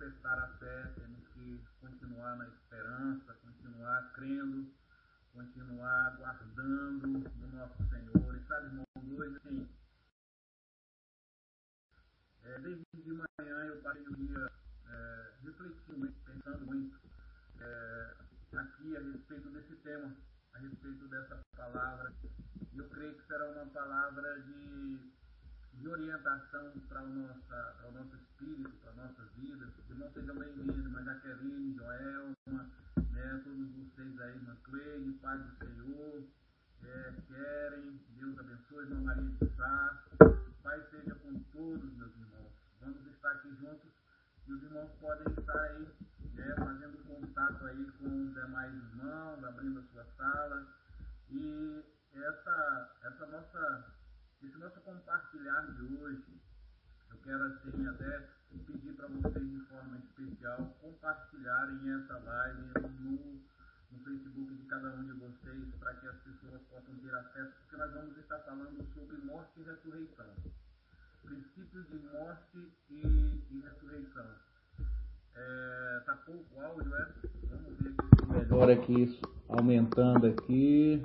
manifestar a fé, temos que continuar na esperança, continuar crendo, continuar guardando no nosso Senhor. E sabe, irmão, hoje, assim, é, desde de manhã eu passei o dia é, refletindo, pensando muito é, aqui a respeito desse tema, a respeito dessa palavra. E eu creio que será uma palavra de, de orientação para o, nossa, para o nosso espírito, para a nossa vida. Irmãos, sejam bem-vindos, irmã Jaqueline, Joelma, né, todos vocês aí, irmã Cleide, Pai do Senhor é, querem. Deus abençoe, irmã Maria de Sá. Pai seja com todos, meus irmãos. Vamos estar aqui juntos e os irmãos podem estar aí né, fazendo contato aí com os demais irmãos, abrindo a sua sala. E essa, essa nossa, esse nosso compartilhar de hoje, eu quero assim até pedir para vocês de forma especial compartilharem essa live no no Facebook de cada um de vocês para que as pessoas possam ter acesso, porque nós vamos estar falando sobre morte e ressurreição. Princípios de morte e, e ressurreição. É, tá pouco o áudio, é? Vamos ver aqui. Melhor aqui, isso, aumentando aqui.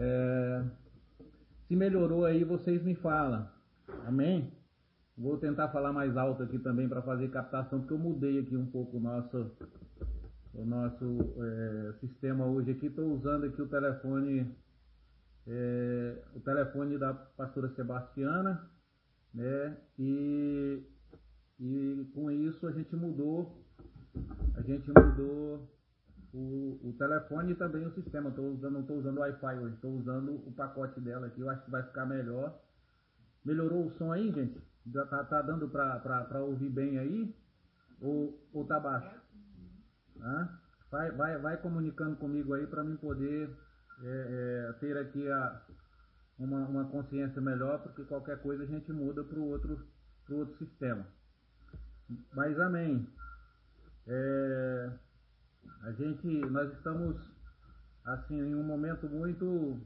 É, se melhorou aí, falam. Amém? Vou tentar falar mais alto aqui também para fazer captação, porque eu mudei aqui um pouco o nosso o nosso é, sistema hoje aqui. Estou usando aqui o telefone, é, o telefone da pastora Sebastiana, né? E, e com isso a gente mudou, a gente mudou o, o telefone e também o sistema. Tô usando, não estou usando o Wi-Fi hoje, estou usando o pacote dela aqui. Eu acho que vai ficar melhor. Melhorou o som aí, gente? Já tá, tá dando para ouvir bem aí? Ou, ou tá baixo? Vai, vai, vai comunicando comigo aí para mim poder é, é, ter aqui a, uma, uma consciência melhor, porque qualquer coisa a gente muda para o outro, pro outro sistema. Mas amém. É, a gente, nós estamos assim em um momento muito,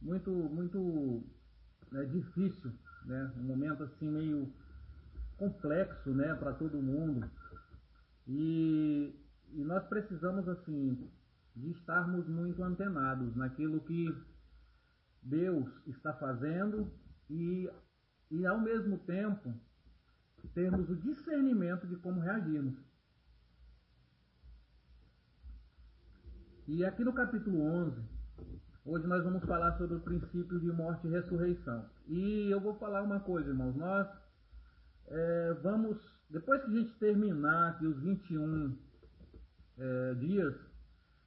muito, muito né, difícil, né? Um momento assim meio complexo, né, para todo mundo. E, e nós precisamos, assim, de estarmos muito antenados naquilo que Deus está fazendo e, e ao mesmo tempo, termos o discernimento de como reagirmos. E aqui no capítulo 11, hoje nós vamos falar sobre o princípio de morte e ressurreição. E eu vou falar uma coisa, irmãos. Nós é, vamos depois que a gente terminar aqui os 21 é, dias,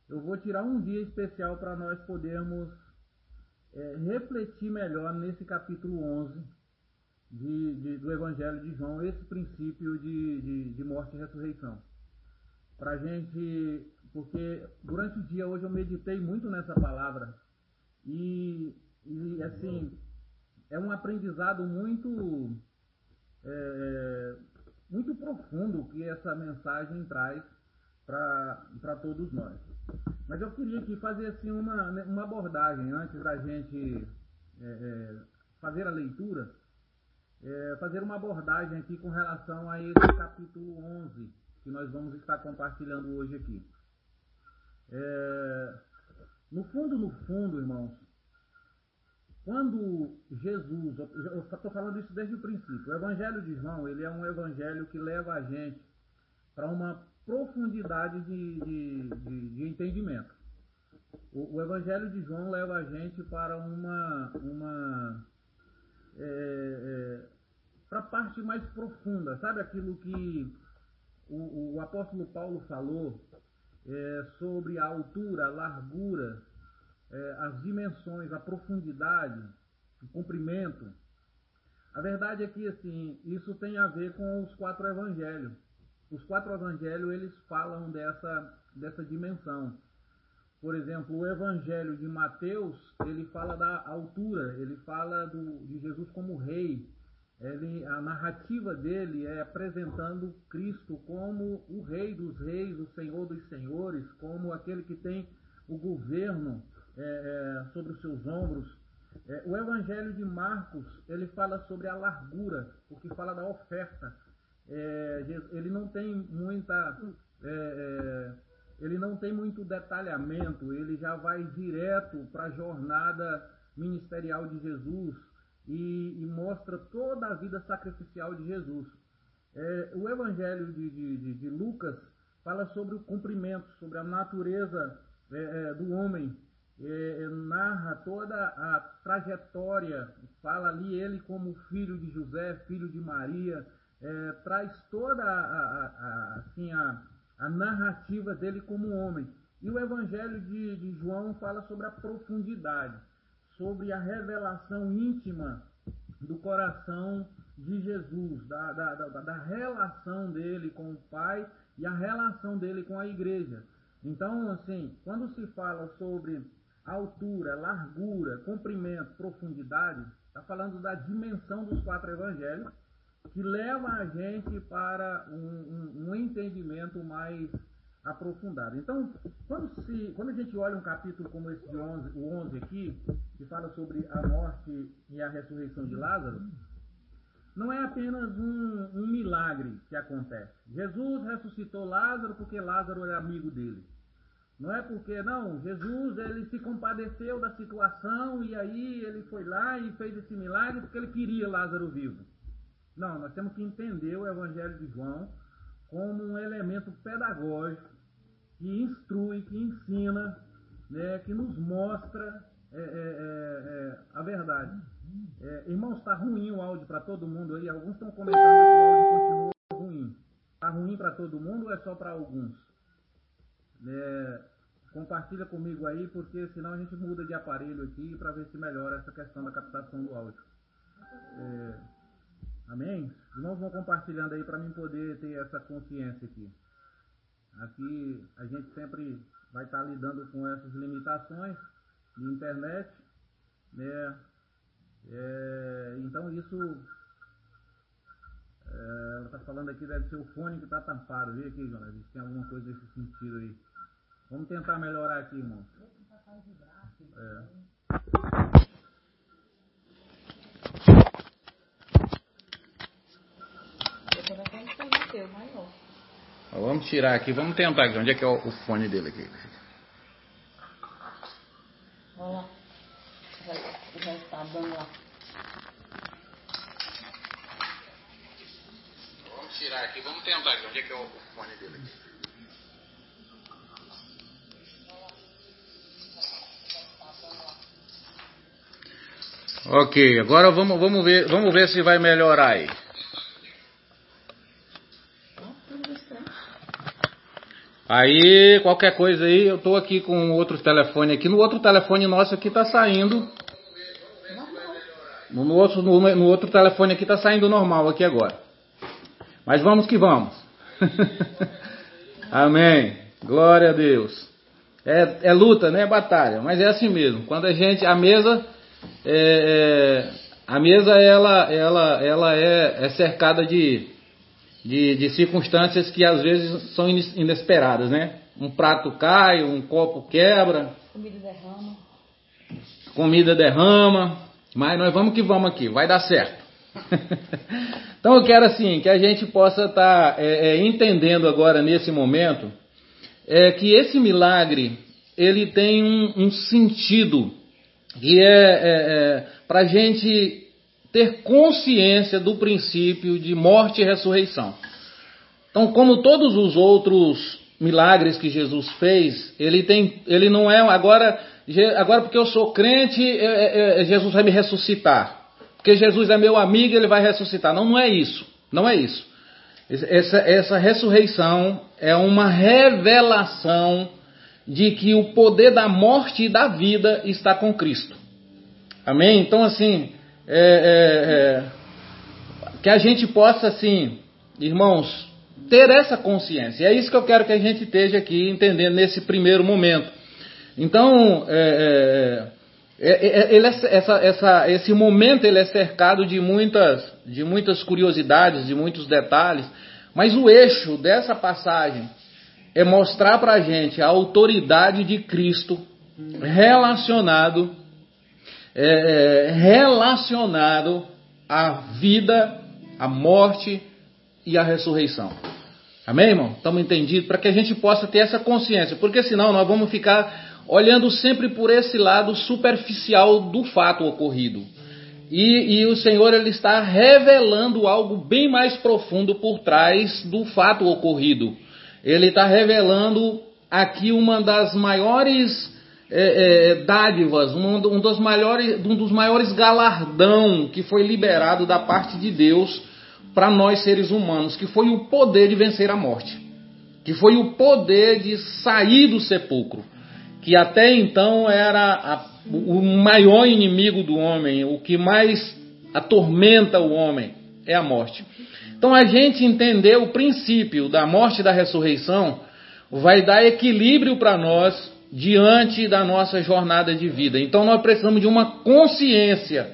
eu vou tirar um dia especial para nós podermos é, refletir melhor nesse capítulo 11 de, de, do Evangelho de João, esse princípio de, de, de morte e ressurreição. Para gente, porque durante o dia hoje eu meditei muito nessa palavra e, e assim, é um aprendizado muito é, muito profundo que essa mensagem traz para todos nós. Mas eu queria aqui fazer assim uma, né, uma abordagem antes da gente é, é, fazer a leitura, é, fazer uma abordagem aqui com relação a esse capítulo 11 que nós vamos estar compartilhando hoje aqui. No fundo, no fundo, irmãos, quando Jesus, eu estou falando isso desde o princípio, o Evangelho de João, ele é um evangelho que leva a gente para uma profundidade de, de, de, de entendimento. O, o, Evangelho de João leva a gente para uma, uma é, é, para a parte mais profunda, sabe aquilo que o, o apóstolo Paulo falou é, sobre a altura, a largura, é, as dimensões, a profundidade, o comprimento. A verdade é que assim, isso tem a ver com os quatro evangelhos. Os quatro evangelhos eles falam dessa, dessa dimensão. Por exemplo, o evangelho de Mateus, ele fala da altura, ele fala do, de Jesus como rei. Ele, a narrativa dele é apresentando Cristo como o rei dos reis, o senhor dos senhores, como aquele que tem o governo é, é, sobre os seus ombros. É, o evangelho de Marcos, ele fala sobre a largura, porque fala da oferta. É, ele não tem muita é, é, ele não tem muito detalhamento, ele já vai direto para a jornada ministerial de Jesus e, e, mostra toda a vida sacrificial de Jesus. É, o Evangelho de, de, de, Lucas fala sobre o cumprimento, sobre a natureza é, é, do homem, é, é, narra toda a trajetória, fala ali ele como filho de José, filho de Maria, é, traz toda a, a, a assim, a a narrativa dele como homem. E o Evangelho de, de João fala sobre a profundidade, sobre a revelação íntima do coração de Jesus, da, da, da, da, relação dele com o Pai e a relação dele com a igreja. Então, assim, quando se fala sobre altura, largura, comprimento, profundidade, está falando da dimensão dos quatro evangelhos que leva a gente para um, um, um entendimento mais aprofundado. Então, quando, se, quando a gente olha um capítulo como esse de 11, o 11 aqui, que fala sobre a morte e a ressurreição de Lázaro, não é apenas um, um milagre que acontece. Jesus ressuscitou Lázaro porque Lázaro era amigo dele. Não é porque, não, Jesus ele se compadeceu da situação e aí ele foi lá e fez esse milagre porque ele queria Lázaro vivo. Não, nós temos que entender o Evangelho de João como um elemento pedagógico que instrui, que ensina, né, que nos mostra é, é, é, é a verdade. É, irmãos, está ruim o áudio para todo mundo aí. Alguns estão comentando que o áudio continua ruim. Está ruim para todo mundo ou é só para alguns? Compartilha comigo aí, porque senão a gente muda de aparelho aqui para ver se melhora essa questão da captação do áudio. É, Amém? Os irmãos vão compartilhando aí para mim poder ter essa consciência aqui. Aqui a gente sempre vai estar lidando com essas limitações de internet, né? É, então isso é, ela está falando aqui, deve ser o fone que está tampado. Vê aqui, Jonas, se tem alguma coisa nesse sentido aí. Vamos tentar melhorar aqui, irmão. É. Vamos tirar aqui, vamos tentar aqui. Onde é que é o, fone dele aqui? Olha lá. Já está dando lá. Vamos tirar aqui, vamos tentar aqui. Onde é que é o, o fone dele aqui? Ok, agora vamos, vamos, ver, vamos ver se vai melhorar aí. Aí, qualquer coisa aí, eu tô aqui com outro telefone aqui. No outro telefone nosso aqui tá saindo. No outro, no, no outro telefone aqui tá saindo normal aqui agora. Mas vamos que vamos. Amém. Glória a Deus. É, é, luta, né? É batalha. Mas é assim mesmo. Quando a gente, a mesa, é, é, a mesa ela, ela, ela é, é cercada de de, de circunstâncias que às vezes são inesperadas, né? Um prato cai, um copo quebra. Comida derrama. Comida derrama. Mas nós vamos que vamos aqui, vai dar certo. então eu quero assim que a gente possa estar tá, é, é, entendendo agora nesse momento é que esse milagre ele tem um, um sentido que é, é, é para a gente ter consciência do princípio de morte e ressurreição. Então, como todos os outros milagres que Jesus fez, ele tem, ele não é agora, agora porque eu sou crente, é, é, é, Jesus vai me ressuscitar. porque Jesus é meu amigo, ele vai ressuscitar. Não, não é isso. Não é isso. Essa, essa ressurreição é uma revelação de que o poder da morte e da vida está com Cristo. Amém? Então, assim, é, é, é, que a gente possa, assim, irmãos, ter essa consciência. E é isso que eu quero que a gente esteja aqui entendendo nesse primeiro momento. Então, é, é, é, ele essa, essa, esse momento ele é cercado de muitas, de muitas curiosidades, de muitos detalhes, mas o eixo dessa passagem é mostrar para a gente a autoridade de Cristo relacionado, é, é, relacionado à vida, à morte e à ressurreição. Amém, irmão? Estamos entendidos? Para que a gente possa ter essa consciência, porque senão nós vamos ficar olhando sempre por esse lado superficial do fato ocorrido. E, e, o Senhor ele está revelando algo bem mais profundo por trás do fato ocorrido ele está revelando aqui uma das maiores é, é, dádivas, um, um, dos maiores, um dos maiores galardão que foi liberado da parte de Deus para nós seres humanos, que foi o poder de vencer a morte, que foi o poder de sair do sepulcro, que até então era a, o maior inimigo do homem, o que mais atormenta o homem é a morte. Então a gente entender o princípio da morte e da ressurreição vai dar equilíbrio para nós diante da nossa jornada de vida. Então nós precisamos de uma consciência,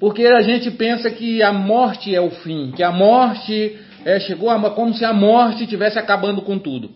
porque a gente pensa que a morte é o fim, que a morte é, chegou a, como se a morte estivesse acabando com tudo.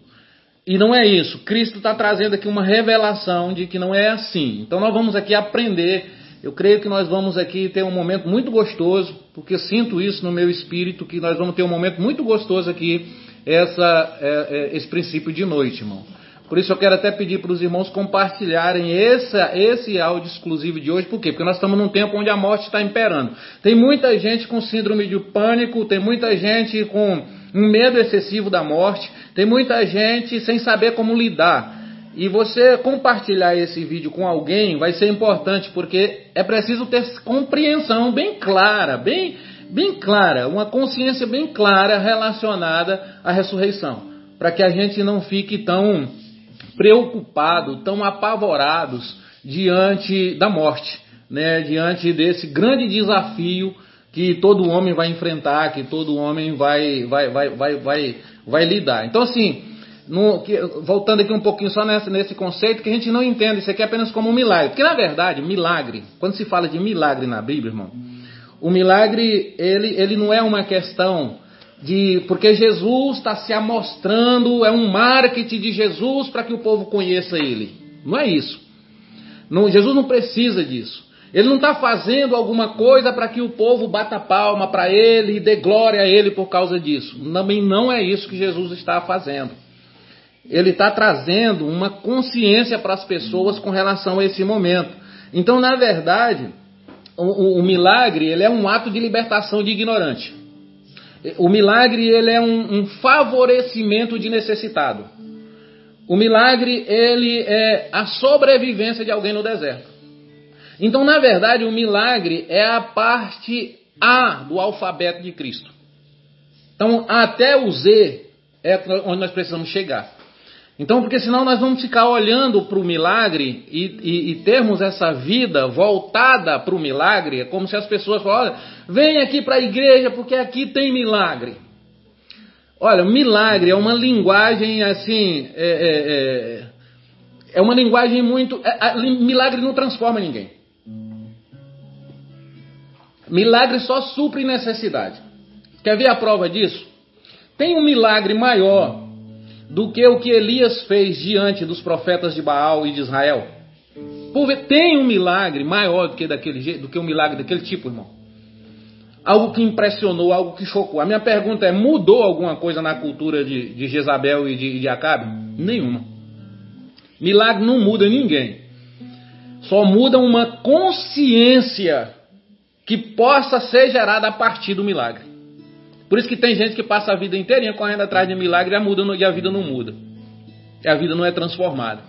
E não é isso. Cristo está trazendo aqui uma revelação de que não é assim. Então nós vamos aqui aprender eu creio que nós vamos aqui ter um momento muito gostoso, porque sinto isso no meu espírito, que nós vamos ter um momento muito gostoso aqui, essa, é, é, esse princípio de noite, irmão. Por isso eu quero até pedir para os irmãos compartilharem esse, esse áudio exclusivo de hoje. Por quê? Porque nós estamos num tempo onde a morte está imperando. Tem muita gente com síndrome de pânico, tem muita gente com um medo excessivo da morte, tem muita gente sem saber como lidar. E você compartilhar esse vídeo com alguém vai ser importante, porque é preciso ter compreensão bem clara, bem, bem clara, uma consciência bem clara relacionada à ressurreição, para que a gente não fique tão preocupado, tão apavorados diante da morte, né? diante desse grande desafio que todo homem vai enfrentar, que todo homem vai, vai, vai, vai, vai, vai lidar. Então, assim, no, que, voltando aqui um pouquinho só nessa, nesse conceito, que a gente não entende isso aqui apenas como um milagre. Porque, na verdade, milagre, quando se fala de milagre na Bíblia, irmão, o milagre, ele, ele não é uma questão de. Porque Jesus está se amostrando, é um marketing de Jesus para que o povo conheça ele. Não é isso. Não, Jesus não precisa disso. Ele não está fazendo alguma coisa para que o povo bata palma para ele e dê glória a ele por causa disso. Também não é isso que Jesus está fazendo ele está trazendo uma consciência para as pessoas com relação a esse momento. Então, na verdade, o, o, o, milagre ele é um ato de libertação de ignorante. O milagre ele é um, um favorecimento de necessitado. O milagre ele é a sobrevivência de alguém no deserto. Então, na verdade, o milagre é a parte A do alfabeto de Cristo. Então, até o Z é onde nós precisamos chegar. Então, porque senão nós vamos ficar olhando para o milagre e, e, e, termos essa vida voltada para o milagre, é como se as pessoas falassem, olha, vem aqui para a igreja porque aqui tem milagre. Olha, milagre é uma linguagem assim, é, é, é, é uma linguagem muito. É, milagre não transforma ninguém. Milagre só supre necessidade. Quer ver a prova disso? Tem um milagre maior do que o que Elias fez diante dos profetas de Baal e de Israel? Tem um milagre maior do que, daquele, do que um milagre daquele tipo, irmão? Algo que impressionou, algo que chocou. A minha pergunta é: mudou alguma coisa na cultura de, de Jezabel e de, de Acabe? Nenhuma. Milagre não muda ninguém. Só muda uma consciência que possa ser gerada a partir do milagre. Por isso que tem gente que passa a vida inteirinha correndo atrás de milagre e a, muda, e a vida não muda. E a vida não é transformada.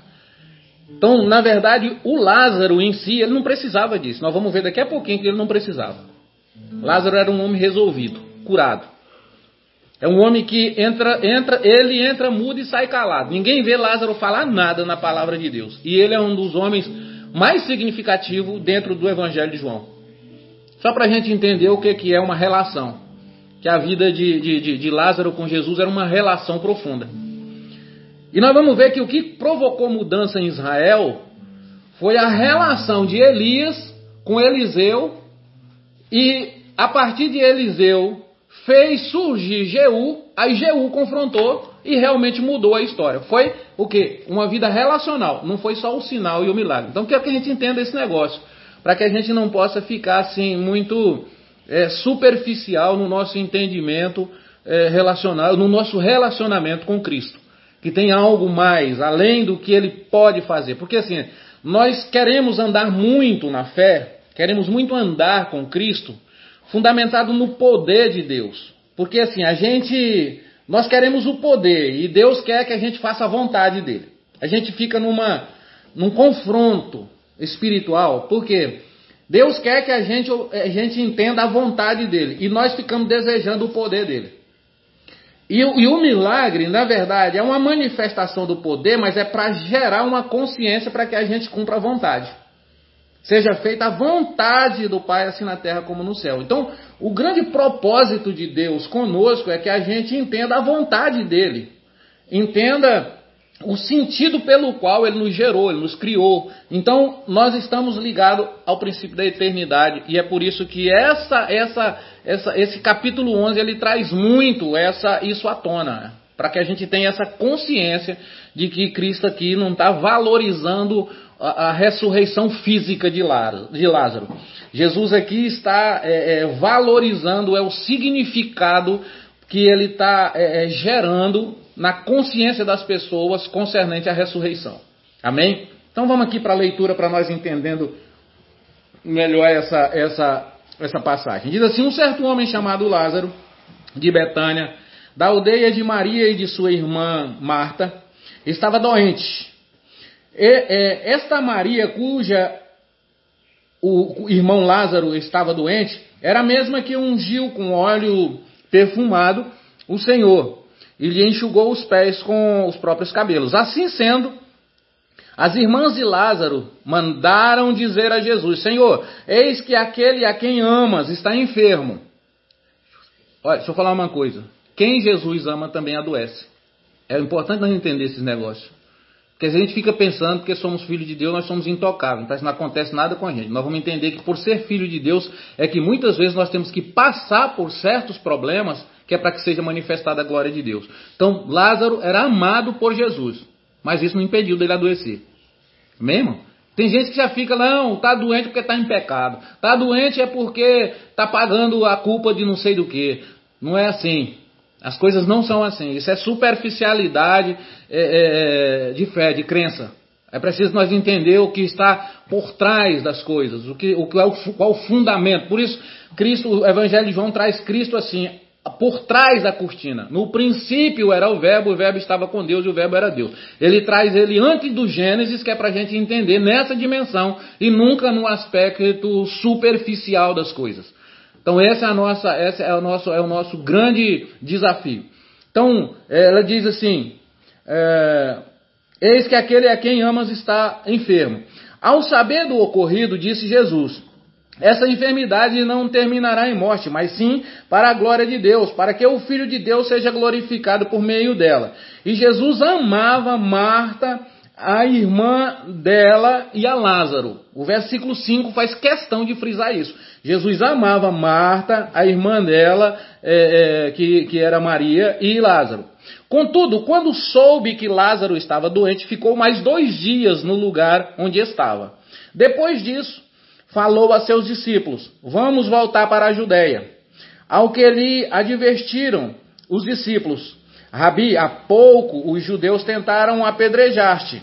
Então, na verdade, o Lázaro em si, ele não precisava disso. Nós vamos ver daqui a pouquinho que ele não precisava. Lázaro era um homem resolvido, curado. É um homem que entra, entra, ele entra mudo e sai calado. Ninguém vê Lázaro falar nada na palavra de Deus. E ele é um dos homens mais significativos dentro do Evangelho de João. Só para a gente entender o que, que é uma relação. Que a vida de, de, de Lázaro com Jesus era uma relação profunda. E nós vamos ver que o que provocou mudança em Israel foi a relação de Elias com Eliseu e a partir de Eliseu fez surgir Jeú, aí Jeú confrontou e realmente mudou a história. Foi o que? Uma vida relacional, não foi só o sinal e o milagre. Então quero que a gente entenda esse negócio, para que a gente não possa ficar assim muito é, superficial no nosso entendimento é, relacional, no nosso relacionamento com Cristo. Que tem algo mais, além do que ele pode fazer. Porque assim, nós queremos andar muito na fé, queremos muito andar com Cristo, fundamentado no poder de Deus. Porque assim, a gente, nós queremos o poder e Deus quer que a gente faça a vontade dele. A gente fica numa, num confronto espiritual, porque Deus quer que a gente, a gente entenda a vontade dele e nós ficamos desejando o poder dele. E, e o milagre, na verdade, é uma manifestação do poder, mas é para gerar uma consciência para que a gente cumpra a vontade. Seja feita a vontade do Pai, assim na terra como no céu. Então, o grande propósito de Deus conosco é que a gente entenda a vontade dele. Entenda o sentido pelo qual ele nos gerou, ele nos criou. Então, nós estamos ligados ao princípio da eternidade e é por isso que essa, essa, essa, esse capítulo 11 ele traz muito essa, isso à tona, para que a gente tenha essa consciência de que Cristo aqui não está valorizando a, a, ressurreição física de Lázaro. Jesus aqui está é, é, valorizando é o significado que ele está é, é, gerando na consciência das pessoas concernente à ressurreição. Amém? Então vamos aqui para a leitura para nós entendendo melhor essa, essa, essa passagem. Diz assim: um certo homem chamado Lázaro de Betânia da aldeia de Maria e de sua irmã Marta, estava doente. E, é, esta Maria, cuja o irmão Lázaro estava doente, era a mesma que ungiu com óleo perfumado o Senhor e lhe enxugou os pés com os próprios cabelos. Assim sendo, as irmãs de Lázaro mandaram dizer a Jesus: Senhor, eis que aquele a quem amas está enfermo. Olha, deixa eu falar uma coisa. Quem Jesus ama também adoece. É importante nós entender esses negócios. Porque a gente fica pensando que somos filhos de Deus, nós somos intocáveis, então não acontece nada com a gente. Nós vamos entender que por ser filho de Deus é que muitas vezes nós temos que passar por certos problemas que é para que seja manifestada a glória de Deus. Então, Lázaro era amado por Jesus, mas isso não impediu dele adoecer. Mesmo? Tem gente que já fica, não, está doente porque está em pecado. Está doente é porque está pagando a culpa de não sei do que. Não é assim. As coisas não são assim. Isso é superficialidade é, é, de fé, de crença. É preciso nós entender o que está por trás das coisas, o que, o que é o, qual o fundamento. Por isso, Cristo, o Evangelho de João traz Cristo assim, por trás da cortina. No princípio era o Verbo, o Verbo estava com Deus e o Verbo era Deus. Ele traz ele antes do Gênesis, que é para a gente entender nessa dimensão e nunca no aspecto superficial das coisas. Então essa é a nossa, esse é o nosso, é o nosso grande desafio. Então ela diz assim: é, eis que aquele a quem amas está enfermo. Ao saber do ocorrido, disse Jesus: essa enfermidade não terminará em morte, mas sim para a glória de Deus, para que o Filho de Deus seja glorificado por meio dela. E Jesus amava Marta, a irmã dela e a Lázaro. O versículo 5 faz questão de frisar isso. Jesus amava Marta, a irmã dela, é, é, que, que era Maria, e Lázaro. Contudo, quando soube que Lázaro estava doente, ficou mais dois dias no lugar onde estava. Depois disso, falou a seus discípulos: Vamos voltar para a Judéia. Ao que lhe advertiram os discípulos: Rabi, há pouco os judeus tentaram apedrejar-te,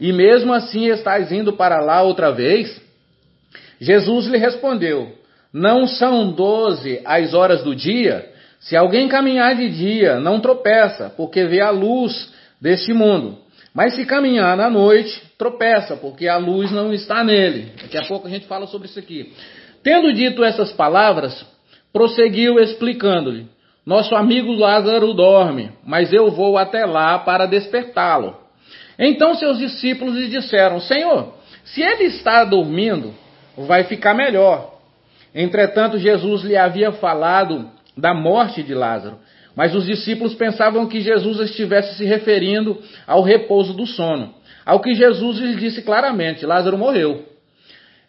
e mesmo assim estás indo para lá outra vez? Jesus lhe respondeu: Não são doze as horas do dia? Se alguém caminhar de dia, não tropeça, porque vê a luz deste mundo. Mas se caminhar na noite, tropeça, porque a luz não está nele. Daqui a pouco a gente fala sobre isso aqui. Tendo dito essas palavras, prosseguiu explicando-lhe: Nosso amigo Lázaro dorme, mas eu vou até lá para despertá-lo. Então seus discípulos lhe disseram: Senhor, se ele está dormindo, vai ficar melhor. Entretanto, Jesus lhe havia falado da morte de Lázaro, mas os discípulos pensavam que Jesus estivesse se referindo ao repouso do sono. Ao que Jesus lhes disse claramente: Lázaro morreu.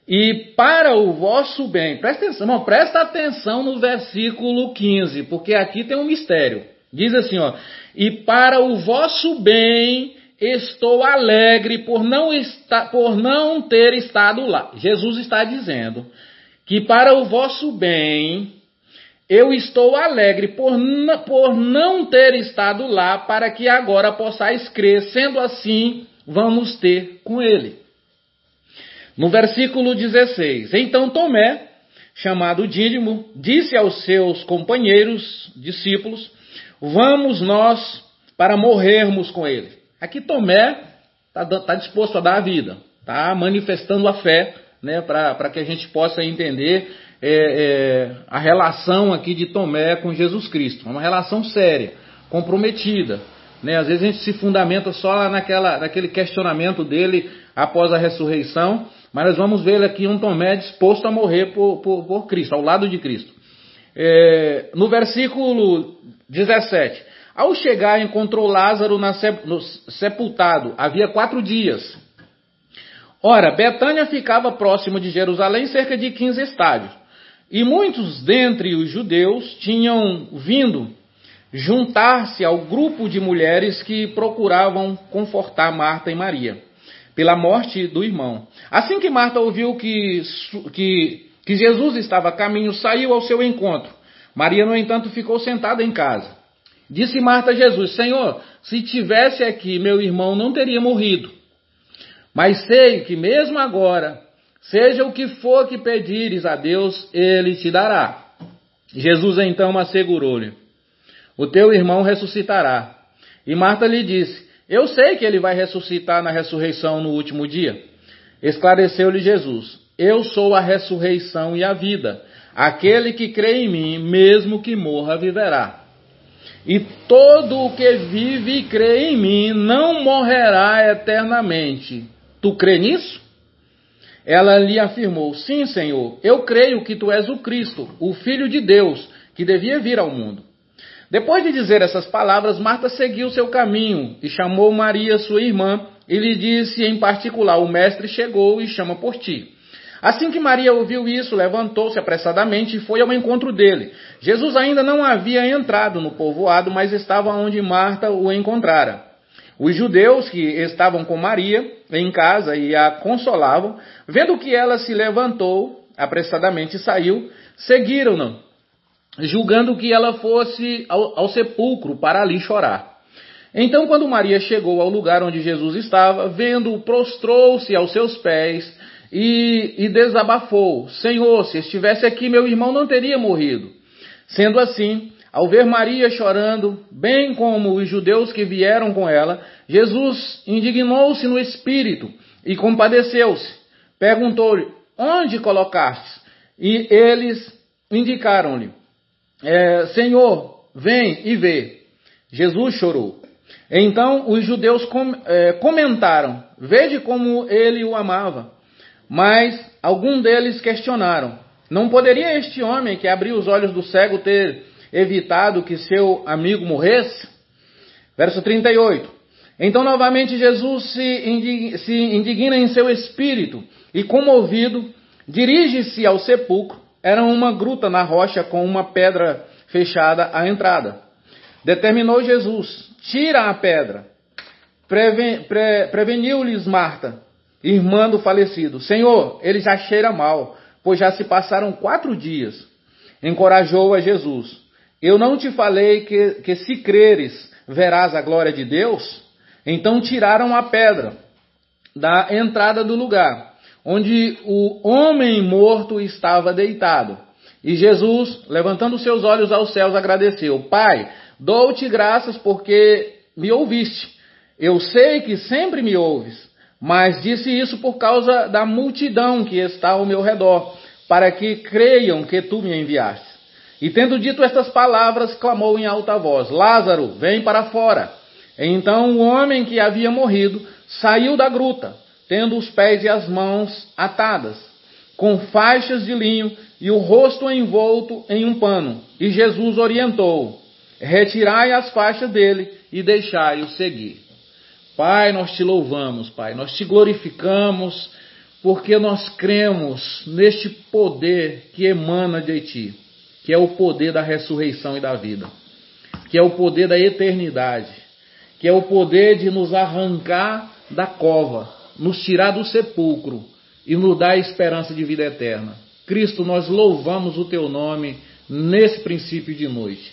E para o vosso bem, presta atenção, não, presta atenção no versículo 15, porque aqui tem um mistério. Diz assim, ó: "E para o vosso bem estou alegre por não, estar, por não ter estado lá." Jesus está dizendo que para o vosso bem eu estou alegre por, por não ter estado lá, para que agora possais crer. Sendo assim, vamos ter com ele. No versículo 16: Então Tomé, chamado Dídimo, disse aos seus companheiros, discípulos: Vamos nós para morrermos com ele. Aqui Tomé está tá disposto a dar a vida, está manifestando a fé, né, para que a gente possa entender é, é, a relação aqui de Tomé com Jesus Cristo. É uma relação séria, comprometida. Né? Às vezes a gente se fundamenta só naquela, naquele questionamento dele após a ressurreição, mas nós vamos ver aqui um Tomé disposto a morrer por, por, por Cristo, ao lado de Cristo. É, no versículo 17: Ao chegar, encontrou Lázaro na, no, sepultado, havia quatro dias. Ora, Betânia ficava próximo de Jerusalém, cerca de 15 estádios. E muitos dentre os judeus tinham vindo juntar-se ao grupo de mulheres que procuravam confortar Marta e Maria pela morte do irmão. Assim que Marta ouviu que, que, que Jesus estava a caminho, saiu ao seu encontro. Maria, no entanto, ficou sentada em casa. Disse Marta a Jesus: Senhor, se tivesse aqui, meu irmão não teria morrido. Mas sei que mesmo agora, seja o que for que pedires a Deus, ele te dará. Jesus então assegurou-lhe: o teu irmão ressuscitará. E Marta lhe disse: Eu sei que ele vai ressuscitar na ressurreição no último dia. Esclareceu-lhe Jesus: Eu sou a ressurreição e a vida. Aquele que crê em mim, mesmo que morra, viverá. E todo o que vive e crê em mim não morrerá eternamente. Tu crê nisso? Ela lhe afirmou: Sim, Senhor, eu creio que tu és o Cristo, o Filho de Deus, que devia vir ao mundo. Depois de dizer essas palavras, Marta seguiu seu caminho e chamou Maria, sua irmã, e lhe disse em particular: O mestre chegou e chama por ti. Assim que Maria ouviu isso, levantou-se apressadamente e foi ao encontro dele. Jesus ainda não havia entrado no povoado, mas estava onde Marta o encontrara. Os judeus que estavam com Maria em casa e a consolavam, vendo que ela se levantou apressadamente saiu, seguiram-no julgando que ela fosse ao, ao sepulcro para ali chorar. Então, quando Maria chegou ao lugar onde Jesus estava, vendo-o, prostrou-se aos seus pés e, e desabafou: Senhor, se estivesse aqui, meu irmão não teria morrido. Sendo assim, ao ver Maria chorando, bem como os judeus que vieram com ela, Jesus indignou-se no espírito e compadeceu-se. Perguntou-lhe: Onde colocaste? E eles indicaram-lhe: é, Senhor, vem e vê. Jesus chorou. Então os judeus com, é, comentaram: Vede como ele o amava. Mas alguns deles questionaram: Não poderia este homem que abriu os olhos do cego ter evitado que seu amigo morresse? Verso 38. Então novamente Jesus se indigna em seu espírito e, comovido, dirige-se ao sepulcro era uma gruta na rocha com uma pedra fechada à entrada. Determinou Jesus: tira a pedra. Preven, pre, Preveniu-lhes Marta, irmã do falecido: Senhor, ele já cheira mal, pois já se passaram quatro dias. Encorajou a Jesus: Eu não te falei que, que se creres, verás a glória de Deus? Então tiraram a pedra da entrada do lugar onde o homem morto estava deitado. E Jesus, levantando seus olhos aos céus, agradeceu: Pai, dou-te graças porque me ouviste. Eu sei que sempre me ouves, mas disse isso por causa da multidão que está ao meu redor, para que creiam que tu me enviaste. E tendo dito estas palavras, clamou em alta voz: Lázaro, vem para fora. Então o homem que havia morrido saiu da gruta, tendo os pés e as mãos atadas, com faixas de linho e o rosto envolto em um pano. E Jesus orientou: Retirai as faixas dele e deixai-o seguir. Pai, nós te louvamos, Pai, nós te glorificamos, porque nós cremos neste poder que emana de ti, que é o poder da ressurreição e da vida, que é o poder da eternidade, que é o poder de nos arrancar da cova, nos tirar do sepulcro e nos dar a esperança de vida eterna. Cristo, nós louvamos o teu nome nesse princípio de noite.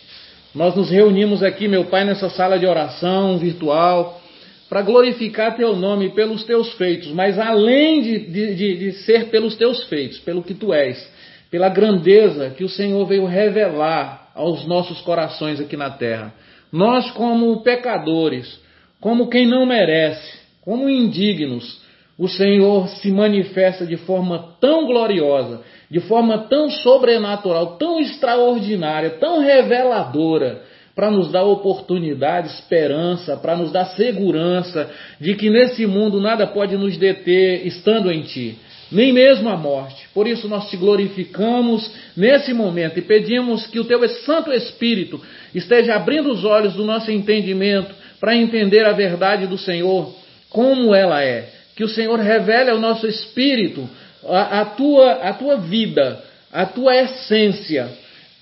Nós nos reunimos aqui, meu Pai, nessa sala de oração virtual, para glorificar teu nome pelos teus feitos, mas além de, de, de, ser pelos teus feitos, pelo que tu és, pela grandeza que o Senhor veio revelar aos nossos corações aqui na terra. Nós, como pecadores, como quem não merece, como indignos, o Senhor se manifesta de forma tão gloriosa, de forma tão sobrenatural, tão extraordinária, tão reveladora, para nos dar oportunidade, esperança, para nos dar segurança de que nesse mundo nada pode nos deter estando em Ti, nem mesmo a morte. Por isso nós te glorificamos nesse momento e pedimos que o Teu Santo Espírito esteja abrindo os olhos do nosso entendimento para entender a verdade do Senhor, como ela é que o Senhor revele ao nosso espírito a, a, tua, a tua vida, a tua essência,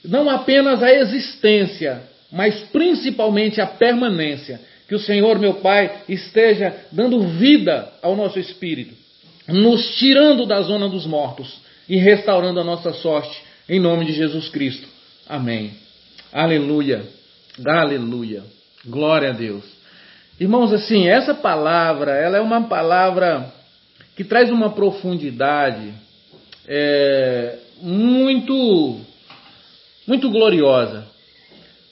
não apenas a existência, mas principalmente a permanência. Que o Senhor, meu Pai, esteja dando vida ao nosso espírito, nos tirando da zona dos mortos e restaurando a nossa sorte, em nome de Jesus Cristo. Amém. Aleluia. Aleluia. Glória a Deus. Irmãos, assim, essa palavra, ela é uma palavra que traz uma profundidade é, muito, muito gloriosa.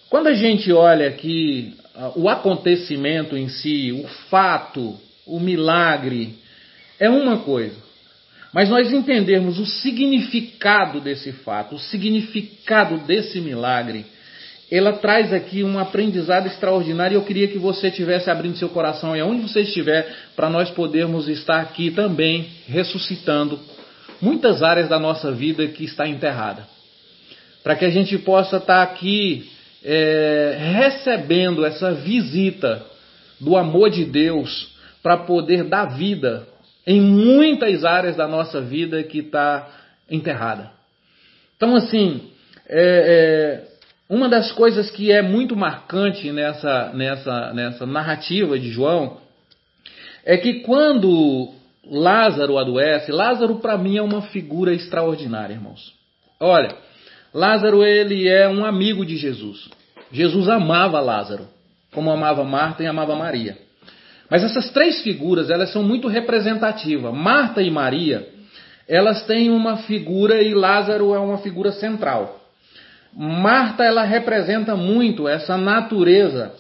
Quando a gente olha aqui o acontecimento em si, o fato, o milagre, é uma coisa. Mas nós entendermos o significado desse fato, o significado desse milagre, ela traz aqui um aprendizado extraordinário. Eu queria que você tivesse abrindo seu coração e aonde você estiver, para nós podermos estar aqui também ressuscitando muitas áreas da nossa vida que está enterrada. Para que a gente possa estar aqui é, recebendo essa visita do amor de Deus para poder dar vida em muitas áreas da nossa vida que está enterrada. Então, assim, é, é, uma das coisas que é muito marcante nessa, nessa, nessa narrativa de João é que quando Lázaro adoece, Lázaro para mim é uma figura extraordinária, irmãos. Olha, Lázaro ele é um amigo de Jesus. Jesus amava Lázaro, como amava Marta e amava Maria. Mas essas três figuras, elas são muito representativas. Marta e Maria, elas têm uma figura e Lázaro é uma figura central. Marta ela representa muito essa natureza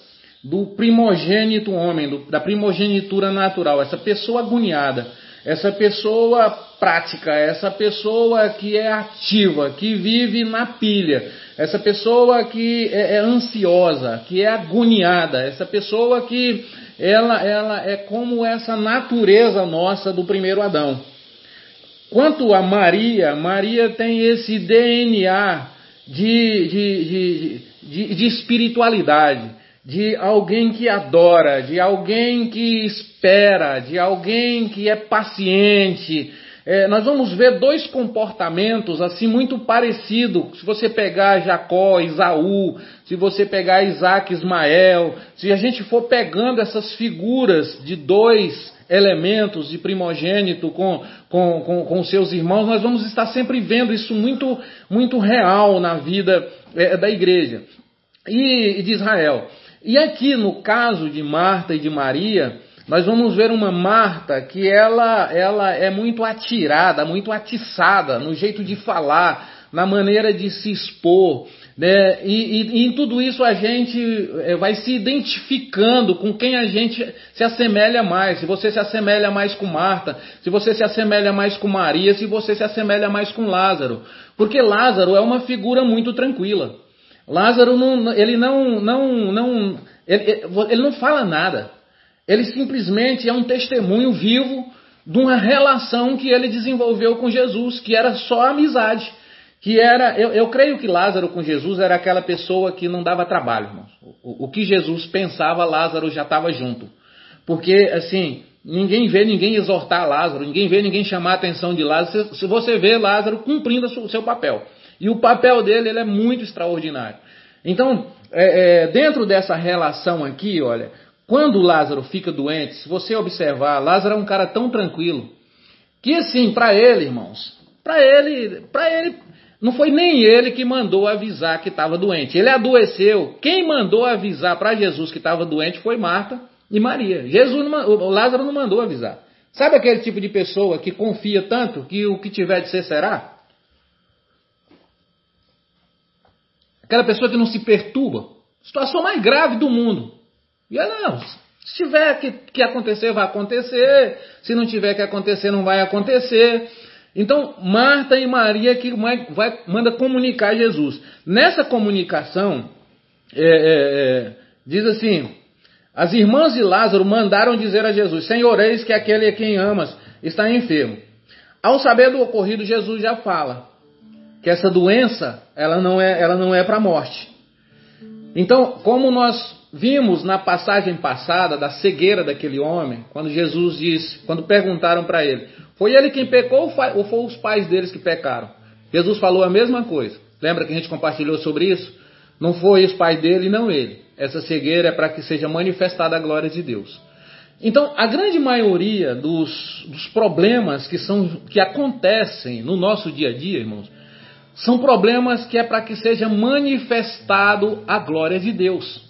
do primogênito homem, do, da primogenitura natural, essa pessoa agoniada, essa pessoa prática, essa pessoa que é ativa, que vive na pilha, essa pessoa que é, é ansiosa, que é agoniada, essa pessoa que ela, ela é como essa natureza nossa do primeiro Adão. Quanto a Maria, Maria tem esse DNA de, de, de, de, espiritualidade, de alguém que adora, de alguém que espera, de alguém que é paciente. É, nós vamos ver dois comportamentos assim muito parecidos. Se você pegar Jacó, Isaú, se você pegar Isaac, Ismael, se a gente for pegando essas figuras de dois elementos de primogênito com, com, com, com, seus irmãos, nós vamos estar sempre vendo isso muito, muito real na vida é, da igreja e, e de Israel. E aqui no caso de Marta e de Maria, nós vamos ver uma Marta que ela, ela é muito atirada, muito atiçada no jeito de falar, na maneira de se expor. Né? E, e, e, em tudo isso a gente eh, vai se identificando com quem a gente se assemelha mais. Se você se assemelha mais com Marta, se você se assemelha mais com Maria, se você se assemelha mais com Lázaro. Porque Lázaro é uma figura muito tranquila. Lázaro não, ele não, não, não, ele, ele não fala nada. Ele simplesmente é um testemunho vivo de uma relação que ele desenvolveu com Jesus, que era só amizade. Que era, eu, eu creio que Lázaro com Jesus era aquela pessoa que não dava trabalho, irmãos. O, o que Jesus pensava, Lázaro já estava junto. Porque, assim, ninguém vê ninguém exortar Lázaro, ninguém vê ninguém chamar a atenção de Lázaro, se você vê Lázaro cumprindo o seu papel. E o papel dele ele é muito extraordinário. Então, é, é, dentro dessa relação aqui, olha, quando Lázaro fica doente, se você observar, Lázaro é um cara tão tranquilo que assim, para ele, irmãos, para ele, para ele não foi nem ele que mandou avisar que estava doente. Ele adoeceu. Quem mandou avisar para Jesus que estava doente foi Marta e Maria. Jesus não, Lázaro não mandou avisar. Sabe aquele tipo de pessoa que confia tanto que o que tiver de ser será? Aquela pessoa que não se perturba. Situação mais grave do mundo. E ela, não, se tiver que, que acontecer, vai acontecer. Se não tiver que acontecer, não vai acontecer. Então, Marta e Maria que vai, manda comunicar Jesus. Nessa comunicação, é, é, é, diz assim: as irmãs de Lázaro mandaram dizer a Jesus: Senhor, eis que aquele a quem amas está enfermo. Ao saber do ocorrido, Jesus já fala que essa doença ela não é, não é para a morte. Então, como nós vimos na passagem passada da cegueira daquele homem, quando Jesus disse, quando perguntaram para ele, foi ele quem pecou ou foi os pais deles que pecaram? Jesus falou a mesma coisa. Lembra que a gente compartilhou sobre isso? Não foi os pais dele, não ele. Essa cegueira é para que seja manifestada a glória de Deus. Então, a grande maioria dos, dos problemas que, são, que acontecem no nosso dia a dia, irmãos, são problemas que é para que seja manifestado a glória de Deus.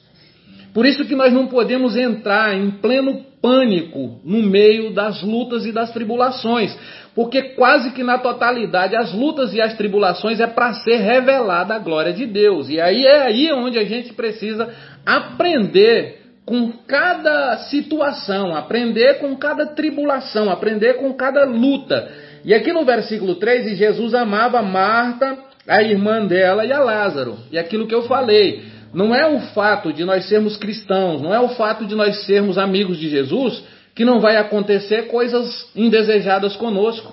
Por isso que nós não podemos entrar em pleno pânico no meio das lutas e das tribulações, porque quase que na totalidade as lutas e as tribulações é para ser revelada a glória de Deus. E aí é aí onde a gente precisa aprender com cada situação, aprender com cada tribulação, aprender com cada luta. E aqui no versículo 3, Jesus amava Marta, a irmã dela e a Lázaro. E aquilo que eu falei, não é o fato de nós sermos cristãos, não é o fato de nós sermos amigos de Jesus que não vai acontecer coisas indesejadas conosco.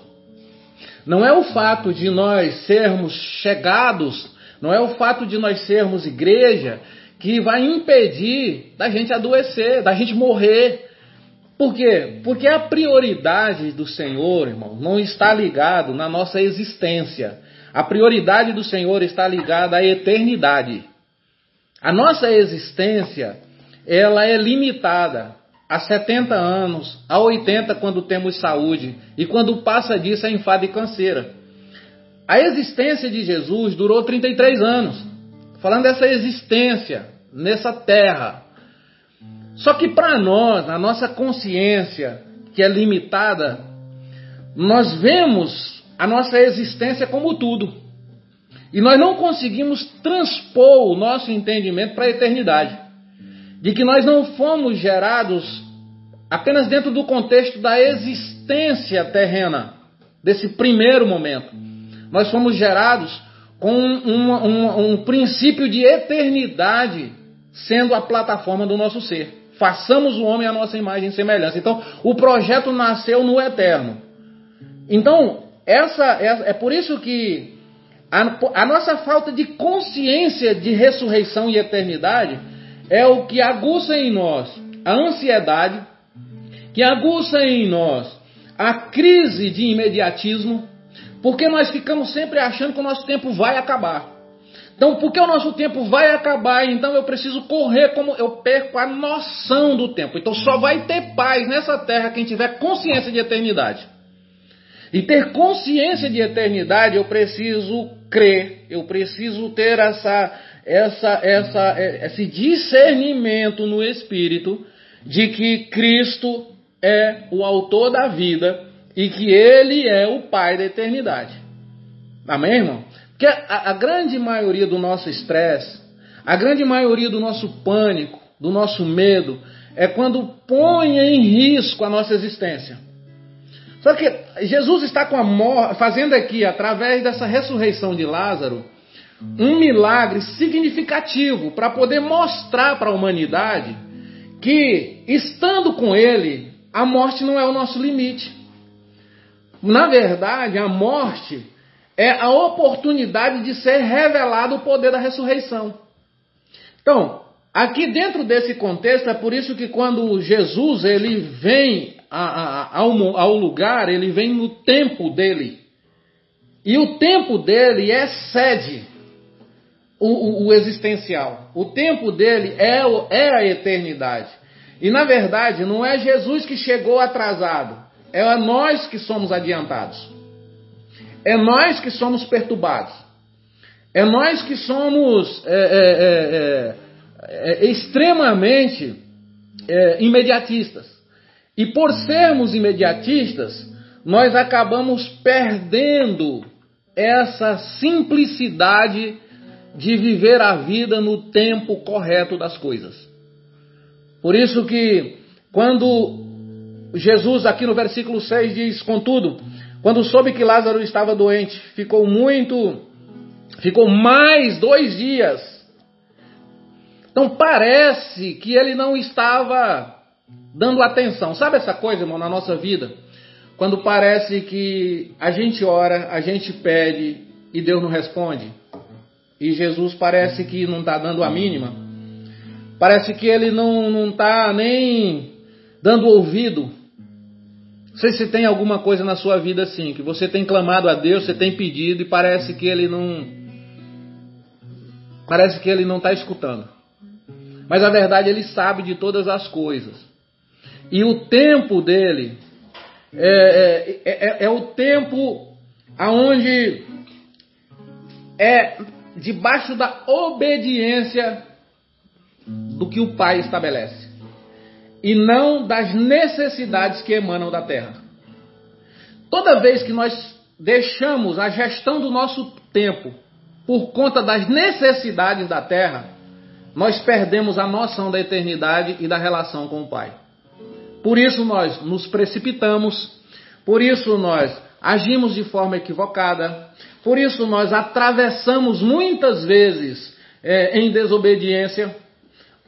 Não é o fato de nós sermos chegados, não é o fato de nós sermos igreja que vai impedir da gente adoecer, da gente morrer. Por quê? Porque a prioridade do Senhor, irmão, não está ligado na nossa existência. A prioridade do Senhor está ligada à eternidade. A nossa existência, ela é limitada a 70 anos, a 80 quando temos saúde, e quando passa disso é enfado e canseira. A existência de Jesus durou 33 anos. Falando dessa existência nessa terra. Só que para nós, a nossa consciência, que é limitada, nós vemos a nossa existência como tudo. E nós não conseguimos transpor o nosso entendimento para a eternidade. De que nós não fomos gerados apenas dentro do contexto da existência terrena, desse primeiro momento. Nós fomos gerados com um, um, um princípio de eternidade sendo a plataforma do nosso ser. Façamos o homem à nossa imagem e semelhança. Então, o projeto nasceu no eterno. Então, essa é, é por isso que a, a nossa falta de consciência de ressurreição e eternidade é o que aguça em nós a ansiedade, que aguça em nós a crise de imediatismo, porque nós ficamos sempre achando que o nosso tempo vai acabar. Então, porque o nosso tempo vai acabar, então eu preciso correr como eu perco a noção do tempo. Então, só vai ter paz nessa terra quem tiver consciência de eternidade. E ter consciência de eternidade, eu preciso crer, eu preciso ter essa, essa, essa, esse discernimento no espírito de que Cristo é o autor da vida e que Ele é o Pai da eternidade. Amém, irmão? Porque a, a grande maioria do nosso estresse, a grande maioria do nosso pânico, do nosso medo, é quando põe em risco a nossa existência. Só que Jesus está fazendo aqui, através dessa ressurreição de Lázaro, um milagre significativo para poder mostrar para a humanidade que, estando com ele, a morte não é o nosso limite. Na verdade, a morte é a oportunidade de ser revelado o poder da ressurreição. Então, aqui dentro desse contexto, é por isso que quando Jesus ele vem a, a, ao, ao lugar, ele vem no tempo dele. E o tempo dele excede o, o, o existencial. O tempo dele é, é a eternidade. E na verdade, não é Jesus que chegou atrasado, é nós que somos adiantados. É nós que somos perturbados. É nós que somos é, é, é, é, é extremamente é, imediatistas. E por sermos imediatistas, nós acabamos perdendo essa simplicidade de viver a vida no tempo correto das coisas. Por isso que quando Jesus aqui no versículo 6 diz, contudo, quando soube que Lázaro estava doente, ficou muito, ficou mais dois dias. Então parece que ele não estava dando atenção. Sabe essa coisa, irmão, na nossa vida? Quando parece que a gente ora, a gente pede e Deus não responde. E Jesus parece que não está dando a mínima. Parece que ele não está nem dando ouvido. Não sei se tem alguma coisa na sua vida assim, que você tem clamado a Deus, você tem pedido e parece que ele não. Parece que ele não está escutando. Mas a verdade, ele sabe de todas as coisas. E o tempo dele é, é, é, é o tempo aonde é debaixo da obediência do que o Pai estabelece e não das necessidades que emanam da terra. Toda vez que nós deixamos a gestão do nosso tempo por conta das necessidades da terra, nós perdemos a noção da eternidade e da relação com o Pai. Por isso nós nos precipitamos, por isso nós agimos de forma equivocada, por isso nós atravessamos muitas vezes é, em desobediência,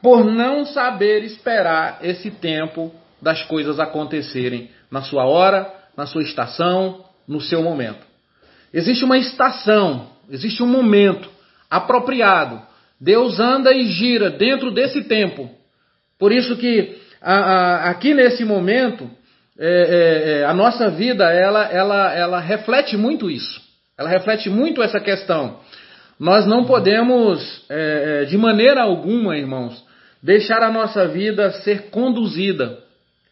por não saber esperar esse tempo das coisas acontecerem na sua hora, na sua estação, no seu momento. Existe uma estação, existe um momento apropriado. Deus anda e gira dentro desse tempo. Por isso que a, a, aqui nesse momento, é, é, é, a nossa vida ela, ela, ela reflete muito isso. Ela reflete muito essa questão. Nós não podemos, é, é, de maneira alguma, irmãos, deixar a nossa vida ser conduzida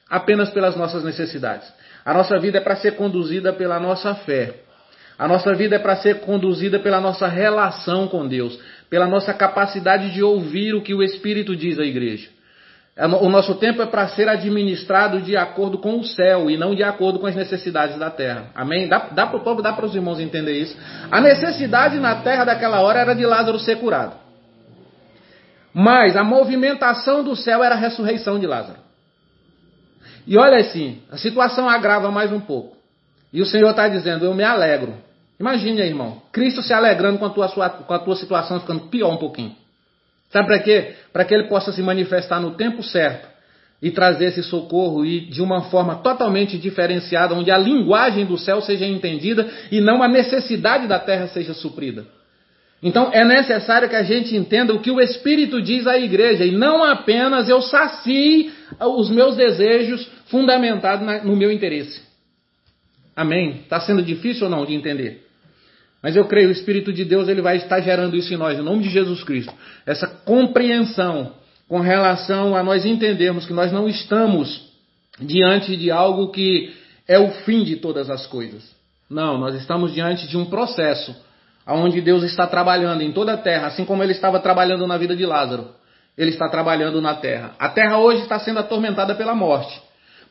apenas pelas nossas necessidades. A nossa vida é para ser conduzida pela nossa fé. A nossa vida é para ser conduzida pela nossa relação com Deus, pela nossa capacidade de ouvir o que o Espírito diz à igreja. É o nosso tempo é para ser administrado de acordo com o céu e não de acordo com as necessidades da terra. Amém? Dá, dá para o povo, dá para os irmãos entender isso. A necessidade na terra daquela hora era de Lázaro ser curado. Mas a movimentação do céu era a ressurreição de Lázaro. E olha assim, a situação agrava mais um pouco. E o Senhor está dizendo: Eu me alegro. Imagine, irmão, Cristo se alegrando com a tua, com a tua situação ficando pior um pouquinho. Sabe para quê? Para que ele possa se manifestar no tempo certo e trazer esse socorro e de uma forma totalmente diferenciada, onde a linguagem do céu seja entendida e não a necessidade da terra seja suprida. Então é necessário que a gente entenda o que o Espírito diz à igreja e não apenas eu sacie os meus desejos fundamentados no meu interesse. Amém? Está sendo difícil ou não de entender? Mas eu creio, o Espírito de Deus ele vai estar gerando isso em nós, em nome de Jesus Cristo. Essa compreensão com relação a nós entendermos que nós não estamos diante de algo que é o fim de todas as coisas. Não, nós estamos diante de um processo onde Deus está trabalhando em toda a terra, assim como ele estava trabalhando na vida de Lázaro. Ele está trabalhando na terra. A terra hoje está sendo atormentada pela morte.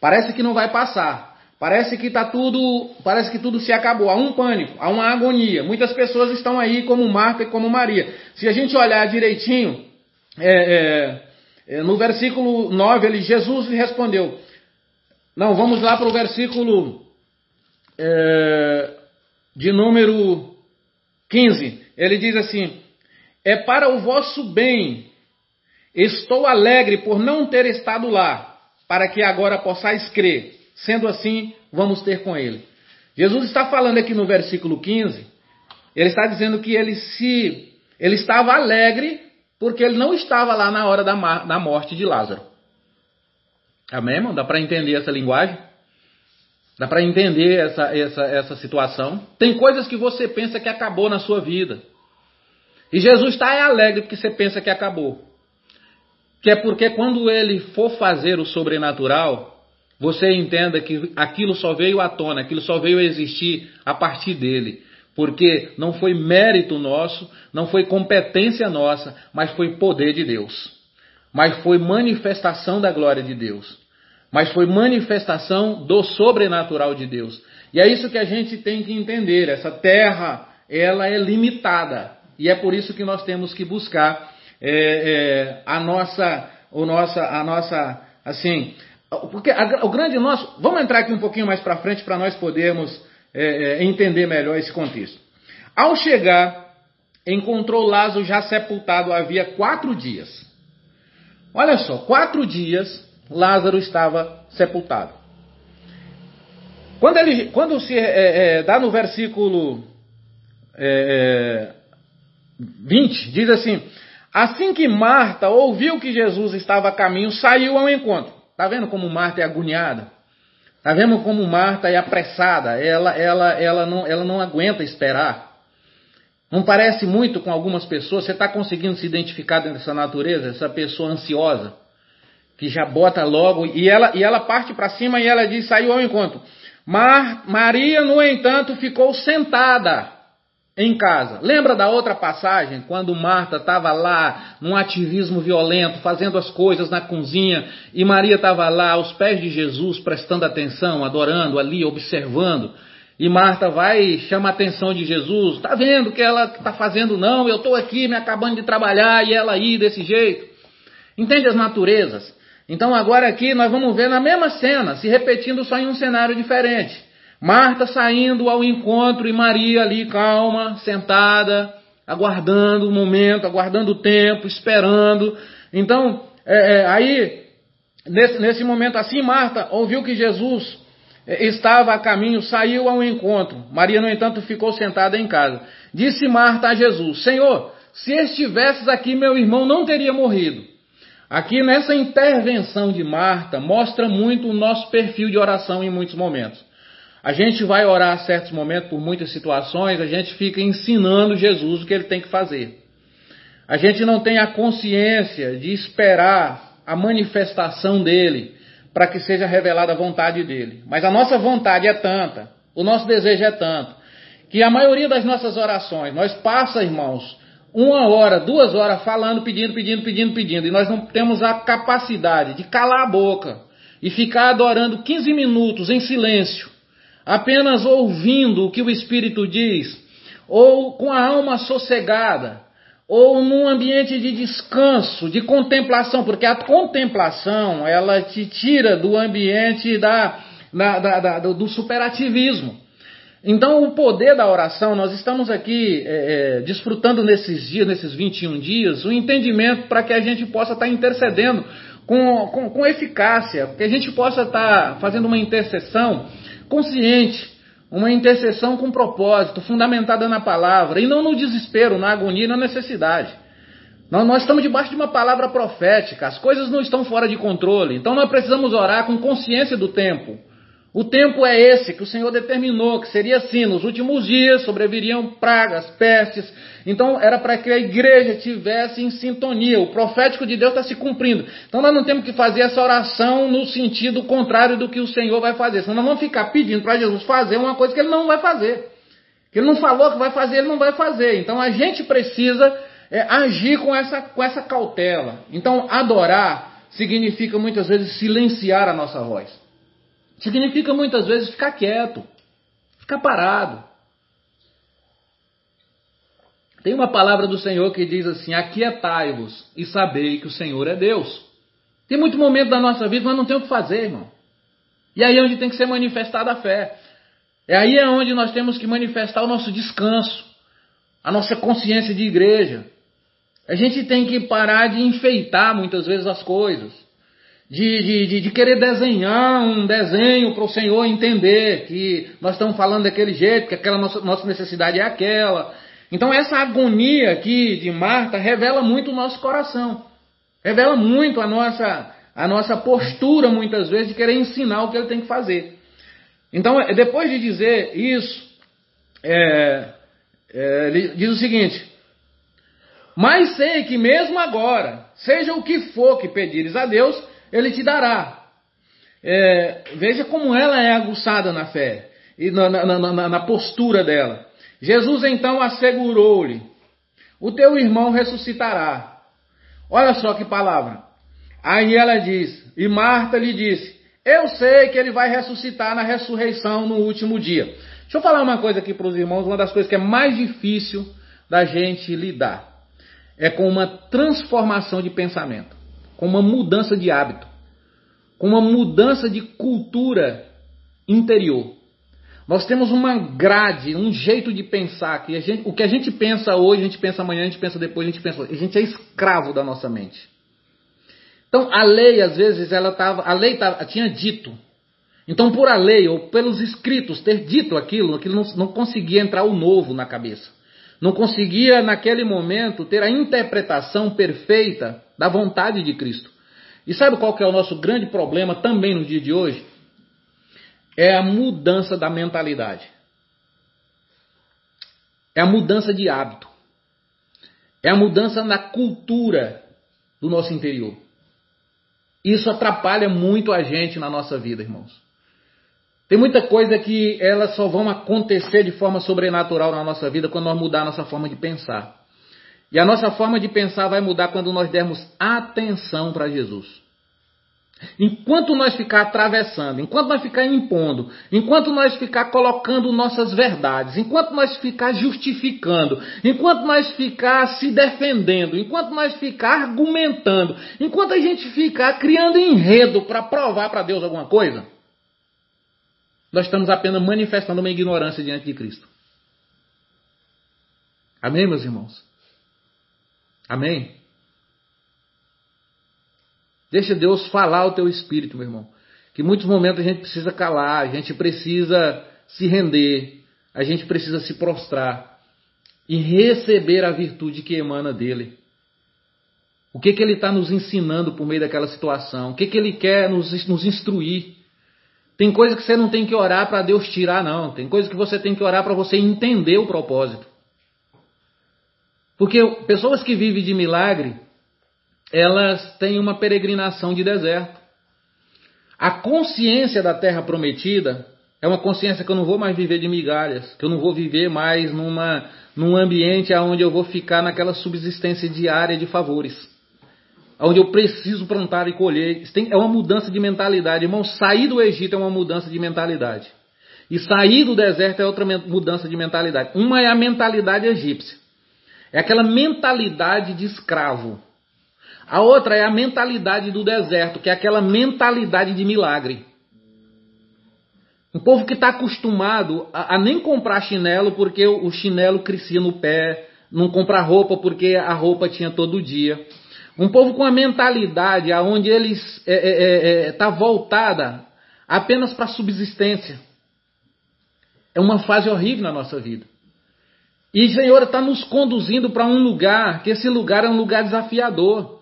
Parece que não vai passar, Parece que tá tudo, parece que tudo se acabou. Há um pânico, há uma agonia. Muitas pessoas estão aí como Marta e como Maria. Se a gente olhar direitinho, é, é, é, no versículo 9, ele, Jesus lhe respondeu. Não, vamos lá para o versículo é, de número 15. Ele diz assim: É para o vosso bem. Estou alegre por não ter estado lá, para que agora possais crer. Sendo assim, vamos ter com ele. Jesus está falando aqui no versículo 15, ele está dizendo que ele se ele estava alegre porque ele não estava lá na hora da, da morte de Lázaro. Amém, irmão? Dá para entender essa linguagem? Dá para entender essa, essa, essa situação? Tem coisas que você pensa que acabou na sua vida. E Jesus está alegre porque você pensa que acabou. Que é porque quando ele for fazer o sobrenatural, você entenda que aquilo só veio à tona, aquilo só veio a existir a partir dele. Porque não foi mérito nosso, não foi competência nossa, mas foi poder de Deus. Mas foi manifestação da glória de Deus. Mas foi manifestação do sobrenatural de Deus. E é isso que a gente tem que entender. Essa terra, ela é limitada. E é por isso que nós temos que buscar é, é, a nossa, o nossa, a nossa, assim, porque a, o grande nosso. Vamos entrar aqui um pouquinho mais para frente para nós podermos é, é, entender melhor esse contexto. Ao chegar, encontrou Lázaro já sepultado havia quatro dias. Olha só, quatro dias Lázaro estava sepultado. Quando, ele, quando se é, é, dá no versículo é, 20, diz assim: Assim que Marta ouviu que Jesus estava a caminho, saiu ao encontro. Está vendo como Marta é agoniada? Está vendo como Marta é apressada? Ela, ela, ela, não, ela não aguenta esperar. Não parece muito com algumas pessoas? Você está conseguindo se identificar dentro dessa natureza? Essa pessoa ansiosa, que já bota logo, e ela, e ela parte para cima e ela diz: saiu ao encontro. Mar, Maria, no entanto, ficou sentada em casa. Lembra da outra passagem, quando Marta estava lá num ativismo violento, fazendo as coisas na cozinha, e Maria estava lá aos pés de Jesus, prestando atenção, adorando ali, observando. E Marta vai e chama a atenção de Jesus. Está vendo que ela está fazendo? Não, eu estou aqui me acabando de trabalhar e ela aí desse jeito. Entende as naturezas? Então agora aqui nós vamos ver na mesma cena, se repetindo só em um cenário diferente. Marta saindo ao encontro e Maria ali calma, sentada, aguardando o momento, aguardando o tempo, esperando. Então, é, é, aí, nesse, nesse momento assim, Marta ouviu que Jesus é, estava a caminho, saiu ao encontro. Maria, no entanto, ficou sentada em casa. Disse Marta a Jesus: Senhor, se estivesses aqui, meu irmão não teria morrido. Aqui nessa intervenção de Marta, mostra muito o nosso perfil de oração em muitos momentos. A gente vai orar a certos momentos por muitas situações, a gente fica ensinando Jesus o que ele tem que fazer. A gente não tem a consciência de esperar a manifestação dele para que seja revelada a vontade dele. Mas a nossa vontade é tanta, o nosso desejo é tanto, que a maioria das nossas orações, nós passa, irmãos, uma hora, duas horas falando, pedindo, pedindo, pedindo, pedindo, e nós não temos a capacidade de calar a boca e ficar adorando 15 minutos em silêncio apenas ouvindo o que o Espírito diz, ou com a alma sossegada, ou num ambiente de descanso, de contemplação, porque a contemplação ela te tira do ambiente da, da, da, do superativismo. Então, o poder da oração, nós estamos aqui é, é desfrutando nesses dias, nesses 21 dias, o entendimento para que a gente possa estar intercedendo com, com, com eficácia, que a gente possa estar fazendo uma intercessão consciente, uma intercessão com propósito, fundamentada na palavra, e não no desespero, na agonia na necessidade. Nós, nós estamos debaixo de uma palavra profética, as coisas não estão fora de controle, então nós precisamos orar com consciência do tempo. O tempo é esse que o Senhor determinou, que seria assim: nos últimos dias sobreviriam pragas, pestes. Então era para que a igreja tivesse em sintonia. O profético de Deus está se cumprindo. Então nós não temos que fazer essa oração no sentido contrário do que o Senhor vai fazer. Senão nós vamos ficar pedindo para Jesus fazer uma coisa que ele não vai fazer. Que ele não falou que vai fazer, ele não vai fazer. Então a gente precisa é, agir com essa, com essa cautela. Então adorar significa muitas vezes silenciar a nossa voz. significa muitas vezes ficar quieto, ficar parado. Tem uma palavra do Senhor que diz assim: Aquietai-vos e sabei que o Senhor é Deus. Tem muito momento da nossa vida, mas não tem o que fazer, irmão. E aí é onde tem que ser manifestada a fé. É aí é onde nós temos que manifestar o nosso descanso, a nossa consciência de igreja. A gente tem que parar de enfeitar muitas vezes as coisas, de, de, de, de querer desenhar um desenho para o Senhor entender que nós estamos falando daquele jeito, que aquela nossa, nossa necessidade é aquela. Então essa agonia aqui de Marta revela muito o nosso coração, revela muito a nossa, a nossa postura muitas vezes de querer ensinar o que ele tem que fazer. Então depois de dizer isso, é, é, ele diz o seguinte: Mas sei que mesmo agora, seja o que for que pedires a Deus, Ele te dará. É, veja como ela é aguçada na fé e na, na, na, na postura dela. Jesus então assegurou-lhe: O teu irmão ressuscitará. Olha só que palavra. Aí ela diz, e Marta lhe disse: Eu sei que ele vai ressuscitar na ressurreição no último dia. Deixa eu falar uma coisa aqui para os irmãos, uma das coisas que é mais difícil da gente lidar é com uma transformação de pensamento, com uma mudança de hábito, com uma mudança de cultura interior. Nós temos uma grade, um jeito de pensar que gente, o que a gente pensa hoje, a gente pensa amanhã, a gente pensa depois, a gente pensa, a gente é escravo da nossa mente. Então a lei às vezes ela tava, a lei tava, tinha dito então, por a lei ou pelos escritos ter dito aquilo, aquilo não, não conseguia entrar o novo na cabeça. Não conseguia, naquele momento, ter a interpretação perfeita da vontade de Cristo. E sabe qual que é o nosso grande problema também no dia de hoje? É a mudança da mentalidade. É a mudança de hábito. É a mudança na cultura do nosso interior. Isso atrapalha muito a gente na nossa vida, irmãos. Tem muita coisa que elas só vão acontecer de forma sobrenatural na nossa vida quando nós mudar a nossa forma de pensar. E a nossa forma de pensar vai mudar quando nós dermos atenção para Jesus. Enquanto nós ficar atravessando, enquanto nós ficar impondo, enquanto nós ficar colocando nossas verdades, enquanto nós ficar justificando, enquanto nós ficar se defendendo, enquanto nós ficar argumentando, enquanto a gente ficar criando enredo para provar para Deus alguma coisa, nós estamos apenas manifestando uma ignorância diante de Cristo. Amém, meus irmãos? Amém? Deixa Deus falar o teu espírito, meu irmão. Que muitos momentos a gente precisa calar, a gente precisa se render, a gente precisa se prostrar e receber a virtude que emana dele. O que, que ele está nos ensinando por meio daquela situação? O que, que ele quer nos, nos instruir? Tem coisa que você não tem que orar para Deus tirar, não. Tem coisa que você tem que orar para você entender o propósito. Porque pessoas que vivem de milagre, elas têm uma peregrinação de deserto. A consciência da terra prometida é uma consciência que eu não vou mais viver de migalhas, que eu não vou viver mais numa, num ambiente onde eu vou ficar naquela subsistência diária de favores onde eu preciso plantar e colher. é uma mudança de mentalidade. Irmão, sair do Egito é uma mudança de mentalidade. E sair do deserto é outra mudança de mentalidade. Uma é a mentalidade egípcia. É aquela mentalidade de escravo. A outra é a mentalidade do deserto, que é aquela mentalidade de milagre. Um povo que está acostumado a, a, nem comprar chinelo porque o, o chinelo crescia no pé, não comprar roupa porque a roupa tinha todo dia. Um povo com a mentalidade aonde eles está é, é, é, tá voltada apenas para subsistência. É uma fase horrível na nossa vida. E o Senhor está nos conduzindo para um lugar, que esse lugar é um lugar desafiador.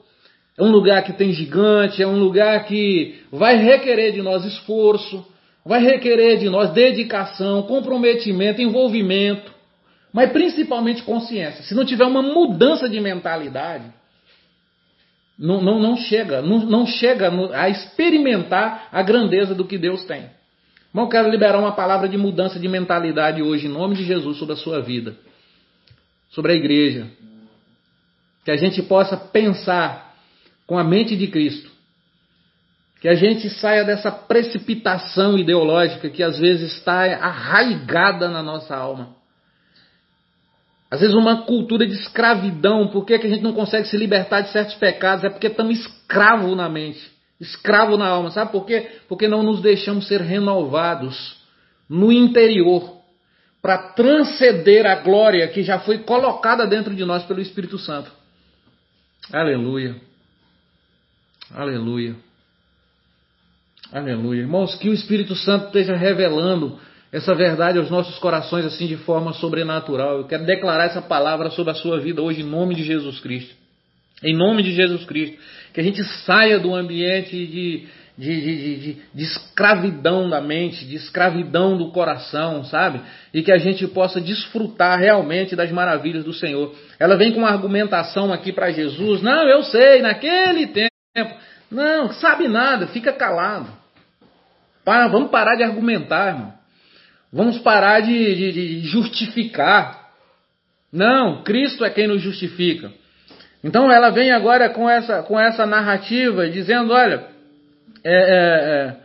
É um lugar que tem gigante, é um lugar que vai requerer de nós esforço, vai requerer de nós dedicação, comprometimento, envolvimento, mas principalmente consciência. Se não tiver uma mudança de mentalidade, não, não, não chega, não, não chega a experimentar a grandeza do que Deus tem. Irmão, quero liberar uma palavra de mudança de mentalidade hoje, em nome de Jesus, sobre a sua vida, sobre a igreja. Que a gente possa pensar com a mente de Cristo. Que a gente saia dessa precipitação ideológica que às vezes está arraigada na nossa alma. Às vezes uma cultura de escravidão. Por que, que a gente não consegue se libertar de certos pecados? É porque estamos escravos na mente, escravo na alma. Sabe por quê? Porque não nos deixamos ser renovados no interior para transcender a glória que já foi colocada dentro de nós pelo Espírito Santo. Aleluia. Aleluia. Aleluia. Irmãos, que o Espírito Santo esteja revelando essa verdade aos nossos corações assim de forma sobrenatural. Eu quero declarar essa palavra sobre a sua vida hoje em nome de Jesus Cristo. Em nome de Jesus Cristo. Que a gente saia do ambiente de, de, de, de, de escravidão da mente, de escravidão do coração, sabe? E que a gente possa desfrutar realmente das maravilhas do Senhor. Ela vem com uma argumentação aqui para Jesus. Não, eu sei, naquele tempo. Não, sabe nada, fica calado. Para, vamos parar de argumentar, irmão. Vamos parar de, de, de justificar. Não, Cristo é quem nos justifica. Então ela vem agora com essa, com essa narrativa, dizendo: olha, é, é,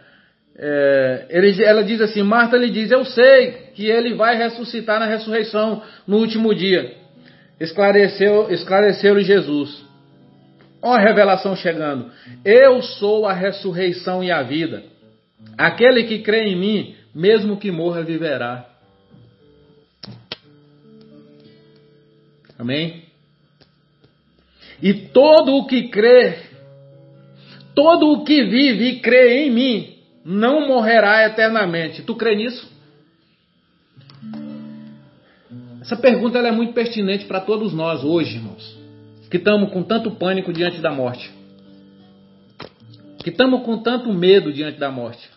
é, ele, ela diz assim: Marta lhe diz, eu sei que ele vai ressuscitar na ressurreição no último dia. Esclareceu, esclareceu-lhe Jesus. Ó a revelação chegando. Eu sou a ressurreição e a vida. Aquele que crê em mim, mesmo que morra, viverá. Amém? E todo o que crê, todo o que vive e crê em mim, não morrerá eternamente. Tu crê nisso? Essa pergunta é muito pertinente para todos nós hoje, irmãos, que estamos com tanto pânico diante da morte que estamos com tanto medo diante da morte.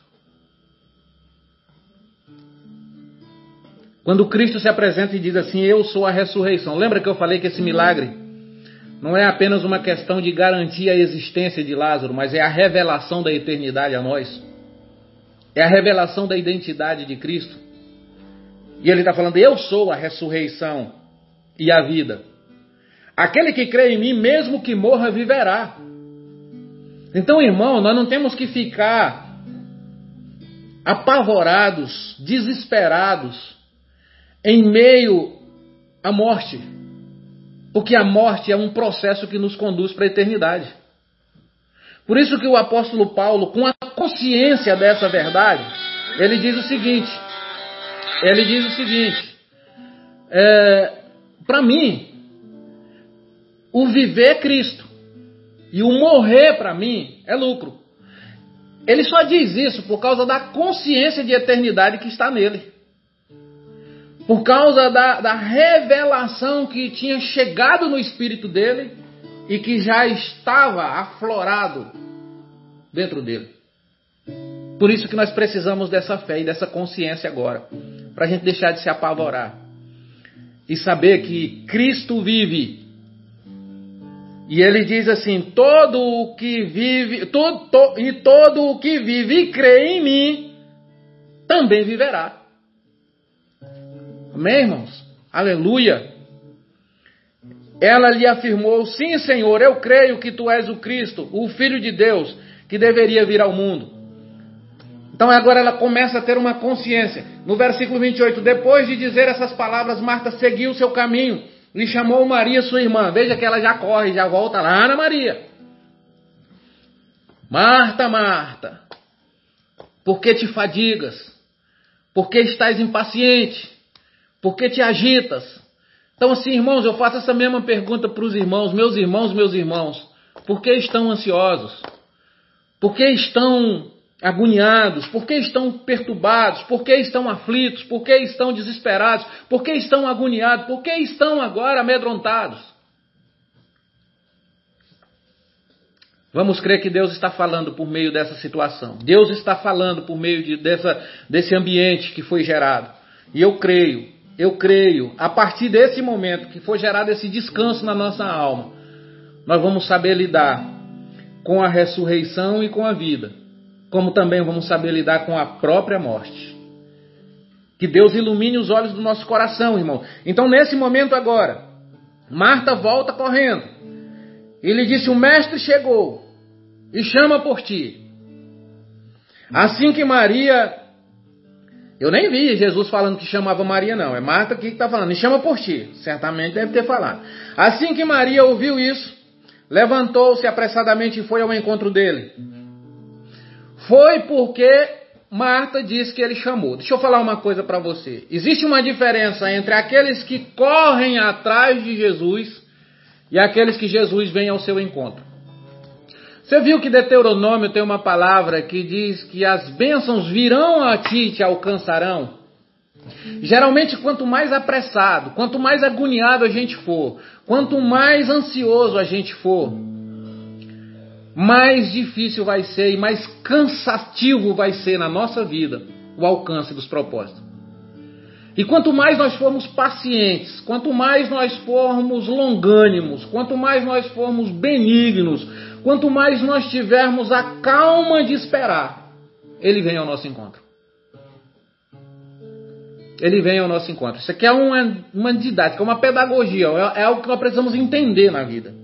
Quando Cristo se apresenta e diz assim: Eu sou a ressurreição. Lembra que eu falei que esse milagre não é apenas uma questão de garantir a existência de Lázaro, mas é a revelação da eternidade a nós. É a revelação da identidade de Cristo. E ele está falando: Eu sou a ressurreição e a vida. Aquele que crê em mim, mesmo que morra, viverá. Então, irmão, nós não temos que ficar apavorados, desesperados, em meio à morte. Porque a morte é um processo que nos conduz para a eternidade. Por isso que o apóstolo Paulo, com a consciência dessa verdade, ele diz o seguinte: ele diz o seguinte, é, para mim, o viver é Cristo e o morrer para mim é lucro. Ele só diz isso por causa da consciência de eternidade que está nele. Por causa da, da revelação que tinha chegado no espírito dele e que já estava aflorado dentro dele. Por isso que nós precisamos dessa fé e dessa consciência agora, para a gente deixar de se apavorar e saber que Cristo vive e ele diz assim: todo o que vive, to, e todo o que vive e crê em mim, também viverá. Amém, irmãos? Aleluia. Ela lhe afirmou: Sim, Senhor, eu creio que tu és o Cristo, o Filho de Deus, que deveria vir ao mundo. Então agora ela começa a ter uma consciência. No versículo 28, depois de dizer essas palavras, Marta seguiu seu caminho e chamou Maria, sua irmã. Veja que ela já corre, já volta lá na Maria. Marta, Marta, por que te fadigas? Por que estás impaciente? Por que te agitas? Então, assim, irmãos, eu faço essa mesma pergunta para os irmãos, meus irmãos, meus irmãos. Por que estão ansiosos? Por que estão agoniados? Por que estão perturbados? Por que estão aflitos? Por que estão desesperados? Por que estão agoniados? Por que estão agora amedrontados? Vamos crer que Deus está falando por meio dessa situação. Deus está falando por meio de, dessa, desse ambiente que foi gerado. E eu creio, eu creio, a partir desse momento que foi gerado esse descanso na nossa alma, nós vamos saber lidar com a ressurreição e com a vida como também vamos saber lidar com a própria morte. Que Deus ilumine os olhos do nosso coração, irmão. Então, nesse momento agora, Marta volta correndo. E lhe disse: O mestre chegou e chama por ti. Assim que Maria. Eu nem vi Jesus falando que chamava Maria, não. É Marta que está falando. Me chama por ti. Certamente deve ter falado. Assim que Maria ouviu isso, levantou-se apressadamente e foi ao encontro dele. Foi porque Marta disse que ele chamou. Deixa eu falar uma coisa para você. Existe uma diferença entre aqueles que correm atrás de Jesus e aqueles que Jesus vem ao seu encontro. Você viu que Deuteronômio tem uma palavra que diz que as bênçãos virão a ti e te alcançarão? Geralmente, quanto mais apressado, quanto mais agoniado a gente for, quanto mais ansioso a gente for, mais difícil vai ser e mais cansativo vai ser na nossa vida o alcance dos propósitos. E quanto mais nós formos pacientes, quanto mais nós formos longânimos, quanto mais nós formos benignos, quanto mais nós tivermos a calma de esperar, ele vem ao nosso encontro. Ele vem ao nosso encontro. Isso aqui é uma, uma didática, uma pedagogia, é, é algo que nós precisamos entender na vida.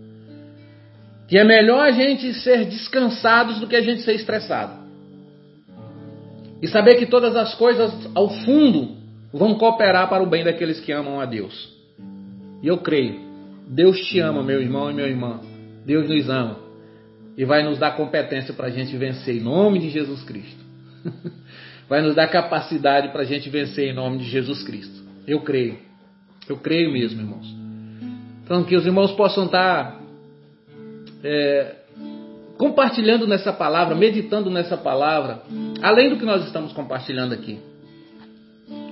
Que é melhor a gente ser descansados do que a gente ser estressado. E saber que todas as coisas, ao fundo, vão cooperar para o bem daqueles que amam a Deus. E eu creio. Deus te ama, meu irmão e minha irmã. Deus nos ama. E vai nos dar competência para a gente vencer em nome de Jesus Cristo. vai nos dar capacidade para a gente vencer em nome de Jesus Cristo. Eu creio. Eu creio mesmo, irmãos. Então, que os irmãos possam estar é, compartilhando nessa palavra, meditando nessa palavra, além do que nós estamos compartilhando aqui.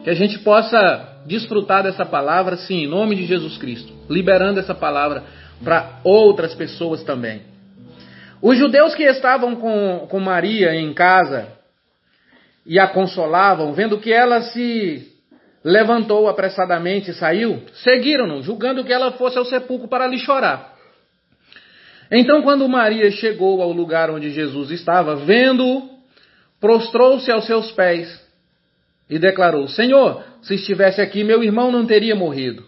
Que a gente possa desfrutar dessa palavra, sim, em nome de Jesus Cristo, liberando essa palavra para outras pessoas também. Os judeus que estavam com, com Maria em casa e a consolavam, vendo que ela se levantou apressadamente e saiu, seguiram-no, julgando que ela fosse ao sepulcro para lhe chorar. Então, quando Maria chegou ao lugar onde Jesus estava, vendo-o, prostrou-se aos seus pés e declarou: Senhor, se estivesse aqui, meu irmão não teria morrido.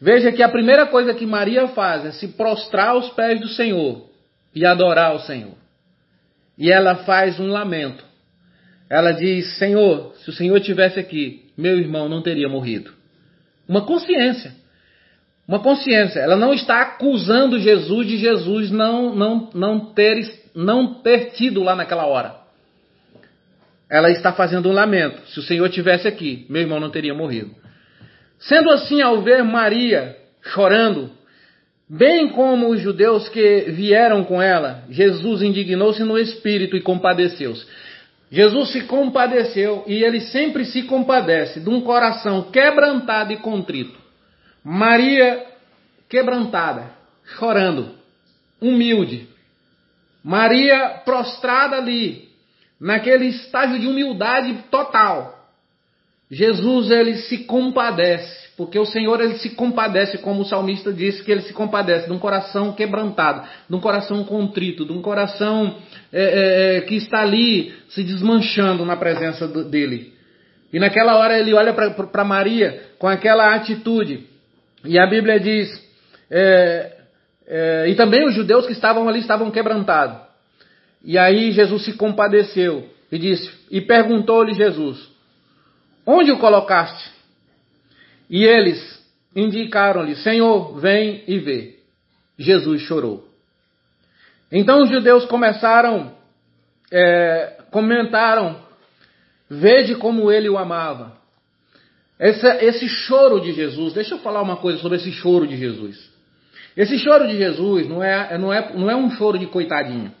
Veja que a primeira coisa que Maria faz é se prostrar aos pés do Senhor e adorar o Senhor. E ela faz um lamento. Ela diz: Senhor, se o Senhor tivesse aqui, meu irmão não teria morrido. Uma consciência uma consciência. Ela não está acusando Jesus de Jesus não, não, não, ter, não ter tido lá naquela hora. Ela está fazendo um lamento. Se o Senhor tivesse aqui, meu irmão não teria morrido. Sendo assim, ao ver Maria chorando, bem como os judeus que vieram com ela, Jesus indignou-se no espírito e compadeceu-se. Jesus se compadeceu e ele sempre se compadece de um coração quebrantado e contrito. Maria quebrantada, chorando, humilde. Maria prostrada ali, naquele estágio de humildade total. Jesus ele se compadece, porque o Senhor ele se compadece, como o salmista disse que ele se compadece de um coração quebrantado, de um coração contrito, de um coração é, é, é que está ali se desmanchando na presença dele. E naquela hora ele olha para Maria com aquela atitude e a Bíblia diz, é, é, e também os judeus que estavam ali estavam quebrantados. E aí Jesus se compadeceu e disse, e perguntou-lhe Jesus, onde o colocaste? E eles indicaram-lhe, Senhor, vem e vê. Jesus chorou. Então os judeus começaram, é, comentaram, vede como ele o amava. Esse choro de Jesus, deixa eu falar uma coisa sobre esse choro de Jesus. Esse choro de Jesus não é, não é, não é um choro de coitadinho.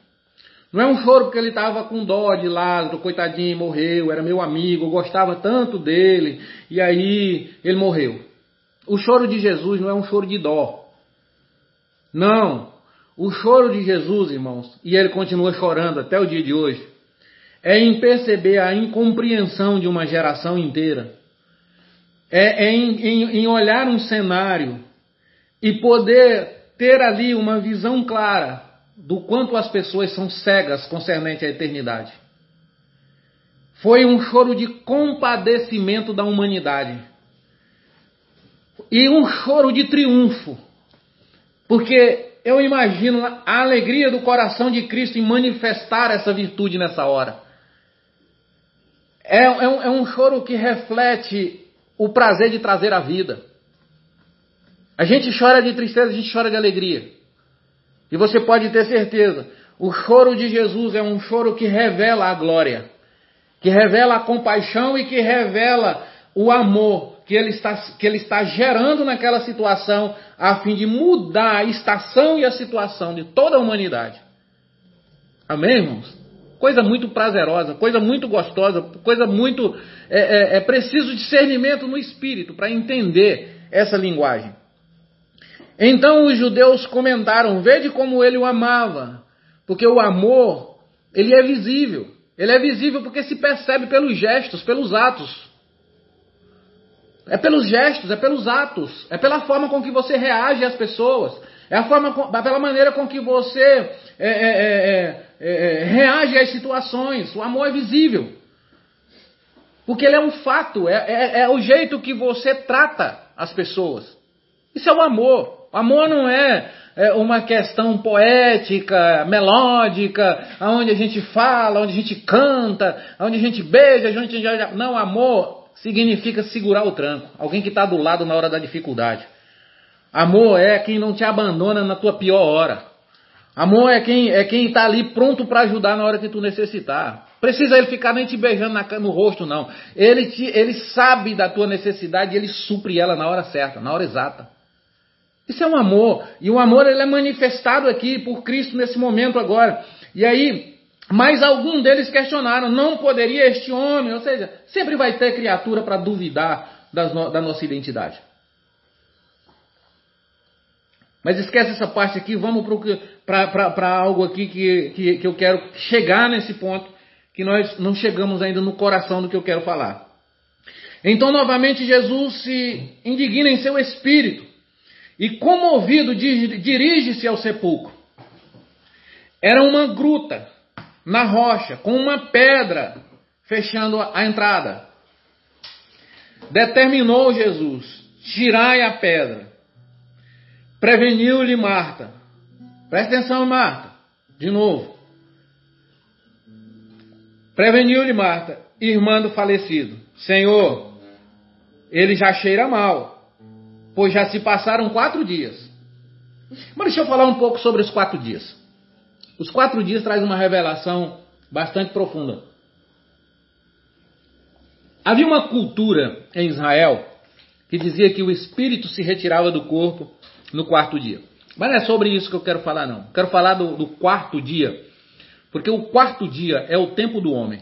Não é um choro porque ele estava com dó de Lázaro, coitadinho, morreu, era meu amigo, eu gostava tanto dele, e aí ele morreu. O choro de Jesus não é um choro de dó. Não. O choro de Jesus, irmãos, e ele continua chorando até o dia de hoje, é em perceber a incompreensão de uma geração inteira é, é em, em, em olhar um cenário e poder ter ali uma visão clara do quanto as pessoas são cegas concernente à eternidade. Foi um choro de compadecimento da humanidade. E um choro de triunfo. Porque eu imagino a alegria do coração de Cristo em manifestar essa virtude nessa hora. é, é, um, é um choro que reflete o prazer de trazer a vida. A gente chora de tristeza, a gente chora de alegria. E você pode ter certeza, o choro de Jesus é um choro que revela a glória, que revela a compaixão e que revela o amor que ele está, que ele está gerando naquela situação, a fim de mudar a estação e a situação de toda a humanidade. Amém, irmãos? Coisa muito prazerosa, coisa muito gostosa, coisa muito. É, é, é preciso discernimento no espírito para entender essa linguagem. Então os judeus comentaram: Vede como ele o amava, porque o amor, ele é visível. Ele é visível porque se percebe pelos gestos, pelos atos. É pelos gestos, é pelos atos, é pela forma com que você reage às pessoas, é a forma, é pela maneira com que você é é, é, é, é, reage às situações. O amor é visível. Porque ele é um fato, é, o jeito que você trata as pessoas. Isso é o amor. O amor não é uma questão poética, melódica, onde a gente fala, onde a gente canta, onde a gente beija, onde a gente... Não, amor significa segurar o tranco. Alguém que está do lado na hora da dificuldade. Amor é quem não te abandona na tua pior hora. Amor é quem é quem está ali pronto para ajudar na hora que tu necessitar. Precisa ele ficar nem te beijando na, no rosto, não. Ele, te, ele sabe da tua necessidade e ele supre ela na hora certa, na hora exata. Isso é um amor. E o amor ele é manifestado aqui por Cristo nesse momento agora. E aí, mas algum deles questionaram: não poderia este homem? Ou seja, sempre vai ter criatura para duvidar no, da nossa identidade. Mas esquece essa parte aqui, vamos para algo aqui que, que, que eu quero chegar nesse ponto, que nós não chegamos ainda no coração do que eu quero falar. Então, novamente, Jesus se indigna em seu espírito e, comovido, dirige-se ao sepulcro. Era uma gruta na rocha, com uma pedra fechando a entrada. Determinou Jesus: tirai a pedra. Preveniu-lhe Marta. Presta atenção, Marta. De novo. Preveniu-lhe Marta, irmã do falecido: Senhor, ele já cheira mal, pois já se passaram quatro dias. Mas deixa eu falar um pouco sobre os quatro dias. Os quatro dias traz uma revelação bastante profunda. Havia uma cultura em Israel que dizia que o espírito se retirava do corpo no quarto dia. Mas não é sobre isso que eu quero falar, não. Quero falar do, do quarto dia, porque o quarto dia é o tempo do homem.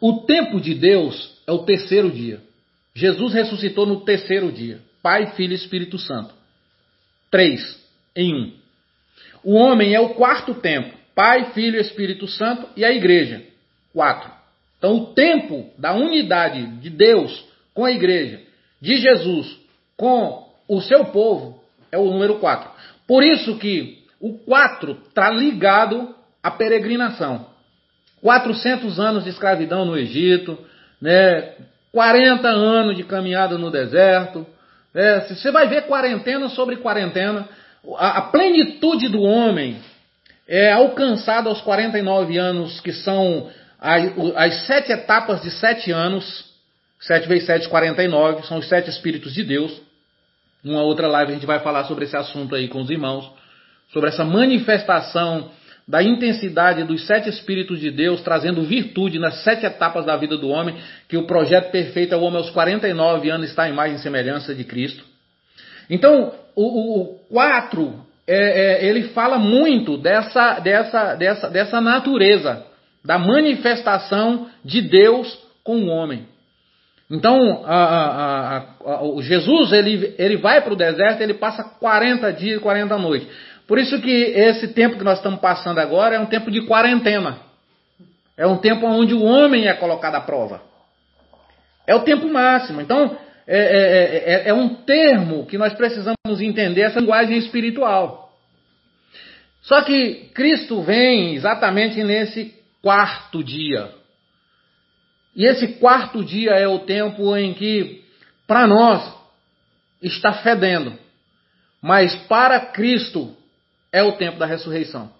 O tempo de Deus é o terceiro dia. Jesus ressuscitou no terceiro dia. Pai, Filho e Espírito Santo. Três em um. O homem é o quarto tempo. Pai, Filho, Espírito Santo e a igreja. Quatro. Então, o tempo da unidade de Deus com a igreja, de Jesus com o seu povo, é o número quatro. Por isso que o quatro está ligado à peregrinação. 400 anos de escravidão no Egito, né? 40 anos de caminhada no deserto. Né? Você vai ver quarentena sobre quarentena a, plenitude do homem é alcançada aos 49 anos, que são as, as sete etapas de sete anos. 7 vezes 7, 49, são os sete Espíritos de Deus. Numa outra live a gente vai falar sobre esse assunto aí com os irmãos, sobre essa manifestação da intensidade dos sete Espíritos de Deus, trazendo virtude nas sete etapas da vida do homem, que o projeto perfeito é o homem aos 49 anos está à imagem e semelhança de Cristo. Então, o, 4, é, é, ele fala muito dessa, dessa, dessa, dessa natureza, da manifestação de Deus com o homem. Então, a, a, a, Jesus, ele, ele vai para o deserto, ele passa 40 dias, 40 noites. Por isso que esse tempo que nós estamos passando agora é um tempo de quarentena. É um tempo onde o homem é colocado à prova. É o tempo máximo. Então, é, é, é, é, um termo que nós precisamos entender essa linguagem espiritual. Só que Cristo vem exatamente nesse quarto dia. E esse quarto dia é o tempo em que, para nós, está fedendo. Mas para Cristo é o tempo da ressurreição.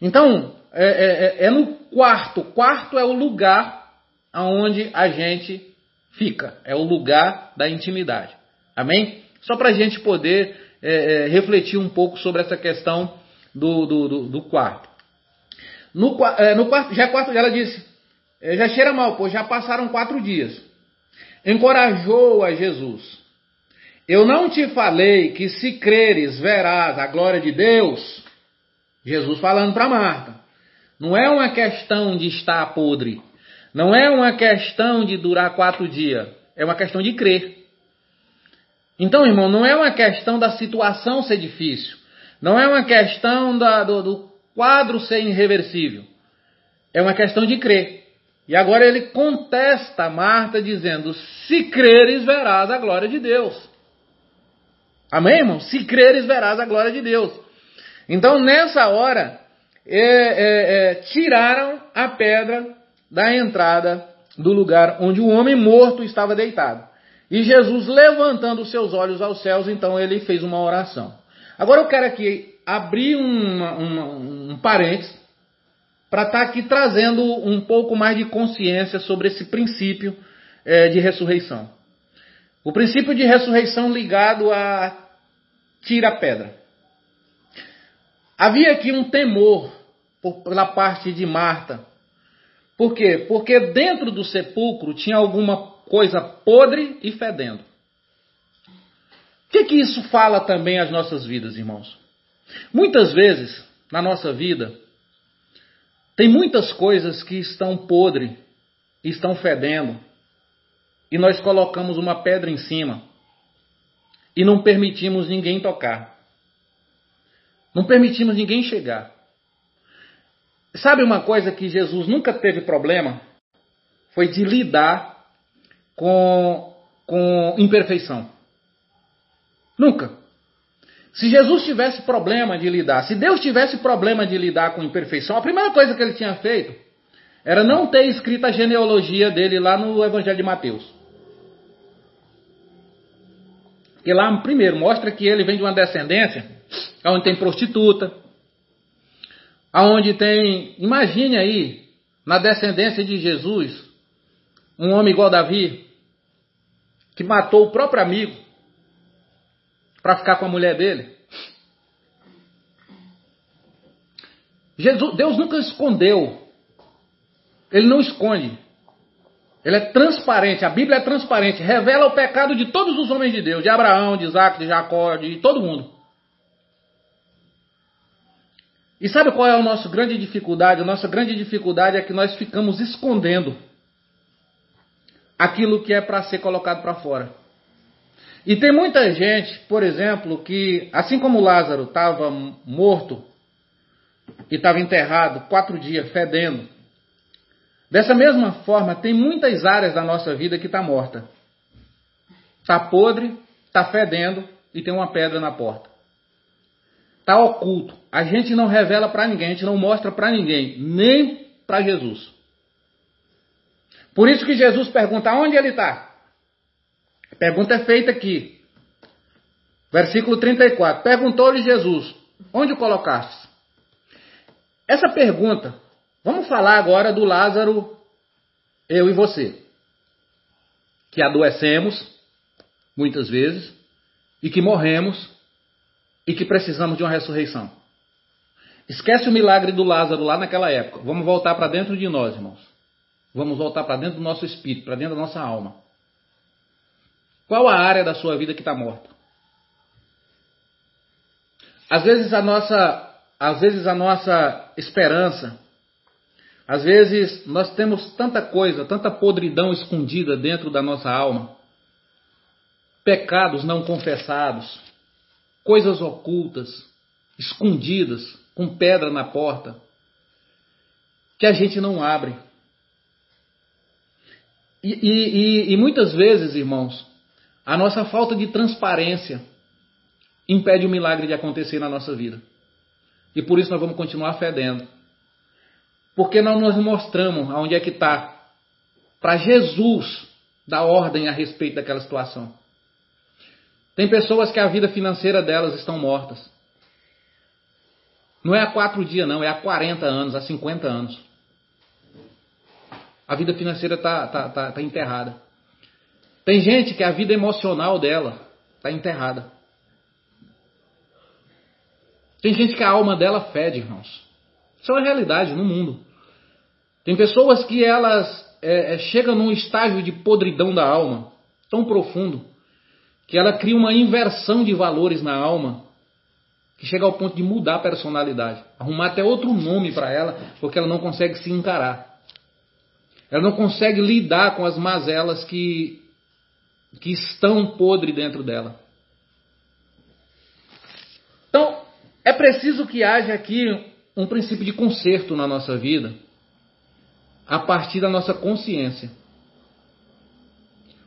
Então, é, é, é, no quarto. Quarto é o lugar aonde a gente fica. É o lugar da intimidade. Amém? Só para a gente poder é, é, refletir um pouco sobre essa questão do, do, do, do quarto. No, é, no, quarto, já quarto, ela disse, é, já cheira mal, pois já passaram quatro dias. Encorajou a Jesus. Eu não te falei que se creres verás a glória de Deus? Jesus falando para Marta. Não é uma questão de estar podre. Não é uma questão de durar quatro dias. É uma questão de crer. Então, irmão, não é uma questão da situação ser difícil. Não é uma questão da, do, do quadro ser irreversível. É uma questão de crer. E agora ele contesta Marta dizendo: Se creres, verás a glória de Deus. Amém, irmão? Se creres, verás a glória de Deus. Então, nessa hora, é, é, é, tiraram a pedra da entrada do lugar onde o homem morto estava deitado. E Jesus, levantando os seus olhos aos céus, então ele fez uma oração. Agora eu quero aqui abrir uma, uma, um parênteses para estar tá aqui trazendo um pouco mais de consciência sobre esse princípio é, de ressurreição. O princípio de ressurreição ligado a tira a pedra. Havia aqui um temor por, pela parte de Marta. Por quê? Porque dentro do sepulcro tinha alguma coisa podre e fedendo. O que, que isso fala também às nossas vidas, irmãos? Muitas vezes, na nossa vida, tem muitas coisas que estão podre, estão fedendo, e nós colocamos uma pedra em cima e não permitimos ninguém tocar. Não permitimos ninguém chegar. Sabe uma coisa que Jesus nunca teve problema? Foi de lidar com, com imperfeição. Nunca. Se Jesus tivesse problema de lidar, se Deus tivesse problema de lidar com imperfeição, a primeira coisa que ele tinha feito era não ter escrito a genealogia dele lá no Evangelho de Mateus. Porque lá, primeiro, mostra que ele vem de uma descendência onde tem prostituta, aonde tem, imagine aí, na descendência de Jesus, um homem igual Davi, que matou o próprio amigo para ficar com a mulher dele. Jesus, Deus nunca escondeu. Ele não esconde. Ele é transparente. A Bíblia é transparente. Revela o pecado de todos os homens de Deus: de Abraão, de Isaac, de Jacó, de todo mundo. E sabe qual é a nossa grande dificuldade? A nossa grande dificuldade é que nós ficamos escondendo aquilo que é para ser colocado para fora. E tem muita gente, por exemplo, que, assim como Lázaro estava morto e estava enterrado quatro dias fedendo, dessa mesma forma, tem muitas áreas da nossa vida que está morta. Está podre, está fedendo e tem uma pedra na porta. Está oculto. A gente não revela para ninguém, a gente não mostra para ninguém, nem para Jesus. Por isso que Jesus pergunta: onde ele está? Pergunta é feita aqui. Versículo 34. Perguntou-lhe Jesus: Onde o colocaste? Essa pergunta, vamos falar agora do Lázaro, eu e você, que adoecemos muitas vezes e que morremos e que precisamos de uma ressurreição. Esquece o milagre do Lázaro lá naquela época. Vamos voltar para dentro de nós, irmãos. Vamos voltar para dentro do nosso espírito, para dentro da nossa alma. Qual a área da sua vida que está morta? Às vezes a nossa, às vezes a nossa esperança, às vezes nós temos tanta coisa, tanta podridão escondida dentro da nossa alma, pecados não confessados, coisas ocultas, escondidas, com pedra na porta, que a gente não abre. E, e, e, muitas vezes, irmãos, a nossa falta de transparência impede o milagre de acontecer na nossa vida. E por isso nós vamos continuar fedendo. Porque nós nos mostramos aonde é que está. Para Jesus dar ordem a respeito daquela situação. Tem pessoas que a vida financeira delas estão mortas. Não é há quatro dias, não, é há 40 anos, há 50 anos. A vida financeira está tá, tá, tá enterrada. Tem gente que a vida emocional dela está enterrada. Tem gente que a alma dela fede, irmãos. Isso é uma realidade no mundo. Tem pessoas que elas é, é, chegam num estágio de podridão da alma tão profundo que ela cria uma inversão de valores na alma que chega ao ponto de mudar a personalidade, arrumar até outro nome para ela, porque ela não consegue se encarar. Ela não consegue lidar com as mazelas que, que estão podre dentro dela. Então, é preciso que haja aqui um princípio de conserto na nossa vida, a partir da nossa consciência.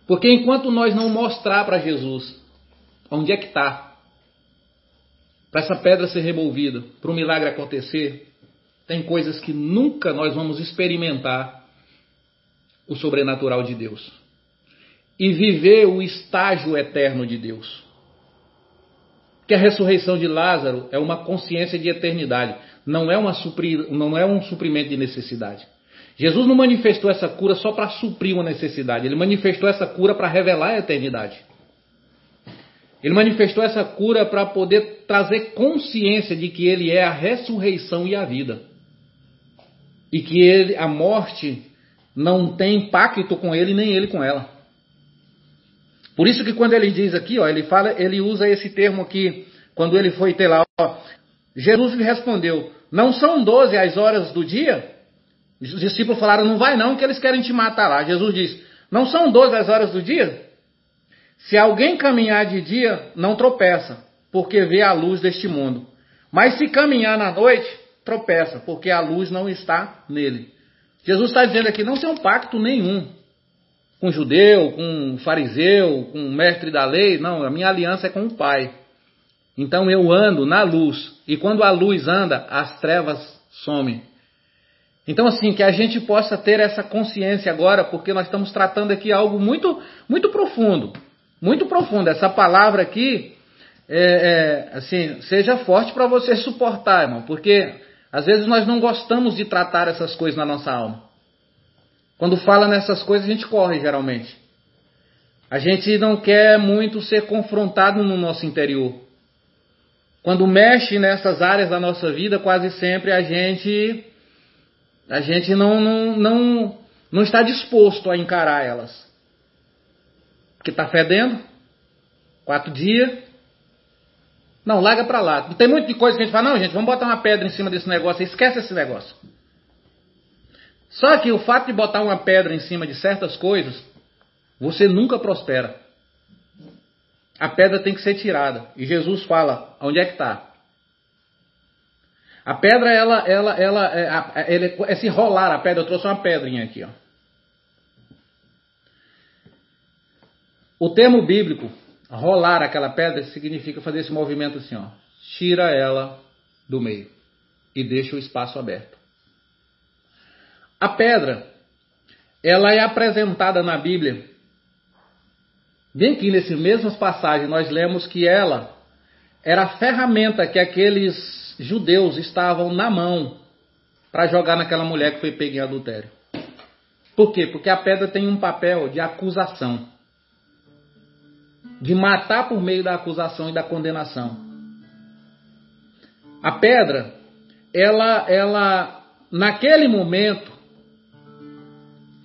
Porque enquanto nós não mostrar para Jesus onde é que está, para essa pedra ser removida, para o milagre acontecer, tem coisas que nunca nós vamos experimentar o sobrenatural de Deus e viver o estágio eterno de Deus. Que a ressurreição de Lázaro é uma consciência de eternidade, não é, não é um suprimento de necessidade. Jesus não manifestou essa cura só para suprir uma necessidade, ele manifestou essa cura para revelar a eternidade. Ele manifestou essa cura para poder trazer consciência de que ele é a ressurreição e a vida. E que ele, a morte não tem pacto com ele nem ele com ela. Por isso que quando ele diz aqui, ó, ele fala, ele usa esse termo aqui, quando ele foi ter lá, ó, Jesus lhe respondeu: Não são doze as horas do dia? Os discípulos falaram: Não vai não, que eles querem te matar lá. Jesus diz: Não são doze as horas do dia? Se alguém caminhar de dia, não tropeça, porque vê a luz deste mundo. Mas se caminhar na noite, tropeça, porque a luz não está nele. Jesus está dizendo aqui: não tem um pacto nenhum com judeu, com fariseu, com mestre da lei. Não, a minha aliança é com o Pai. Então eu ando na luz. E quando a luz anda, as trevas somem. Então, assim, que a gente possa ter essa consciência agora, porque nós estamos tratando aqui algo muito, muito profundo. Muito profundo. Essa palavra aqui, é, é, assim, seja forte para você suportar, irmão. Porque às vezes nós não gostamos de tratar essas coisas na nossa alma. Quando fala nessas coisas, a gente corre geralmente. A gente não quer muito ser confrontado no nosso interior. Quando mexe nessas áreas da nossa vida, quase sempre a gente a gente não, não, não, não está disposto a encarar elas. Porque está fedendo. Quatro dias. Não, larga para lá. Tem muita coisa que a gente fala, não, gente, vamos botar uma pedra em cima desse negócio. Esquece esse negócio. Só que o fato de botar uma pedra em cima de certas coisas, você nunca prospera. A pedra tem que ser tirada. E Jesus fala: onde é que está? A pedra, ela, ela, ela, é, é, se rolar a pedra. Eu trouxe uma pedrinha aqui, ó. O termo bíblico, rolar aquela pedra, significa fazer esse movimento assim, ó. Tira ela do meio e deixa o espaço aberto. A pedra, ela é apresentada na Bíblia. Bem aqui nessas mesmas passagens nós lemos que ela era a ferramenta que aqueles judeus estavam na mão para jogar naquela mulher que foi pega em adultério. Por quê? Porque a pedra tem um papel de acusação. De matar por meio da acusação e da condenação. A pedra, ela, ela, naquele momento,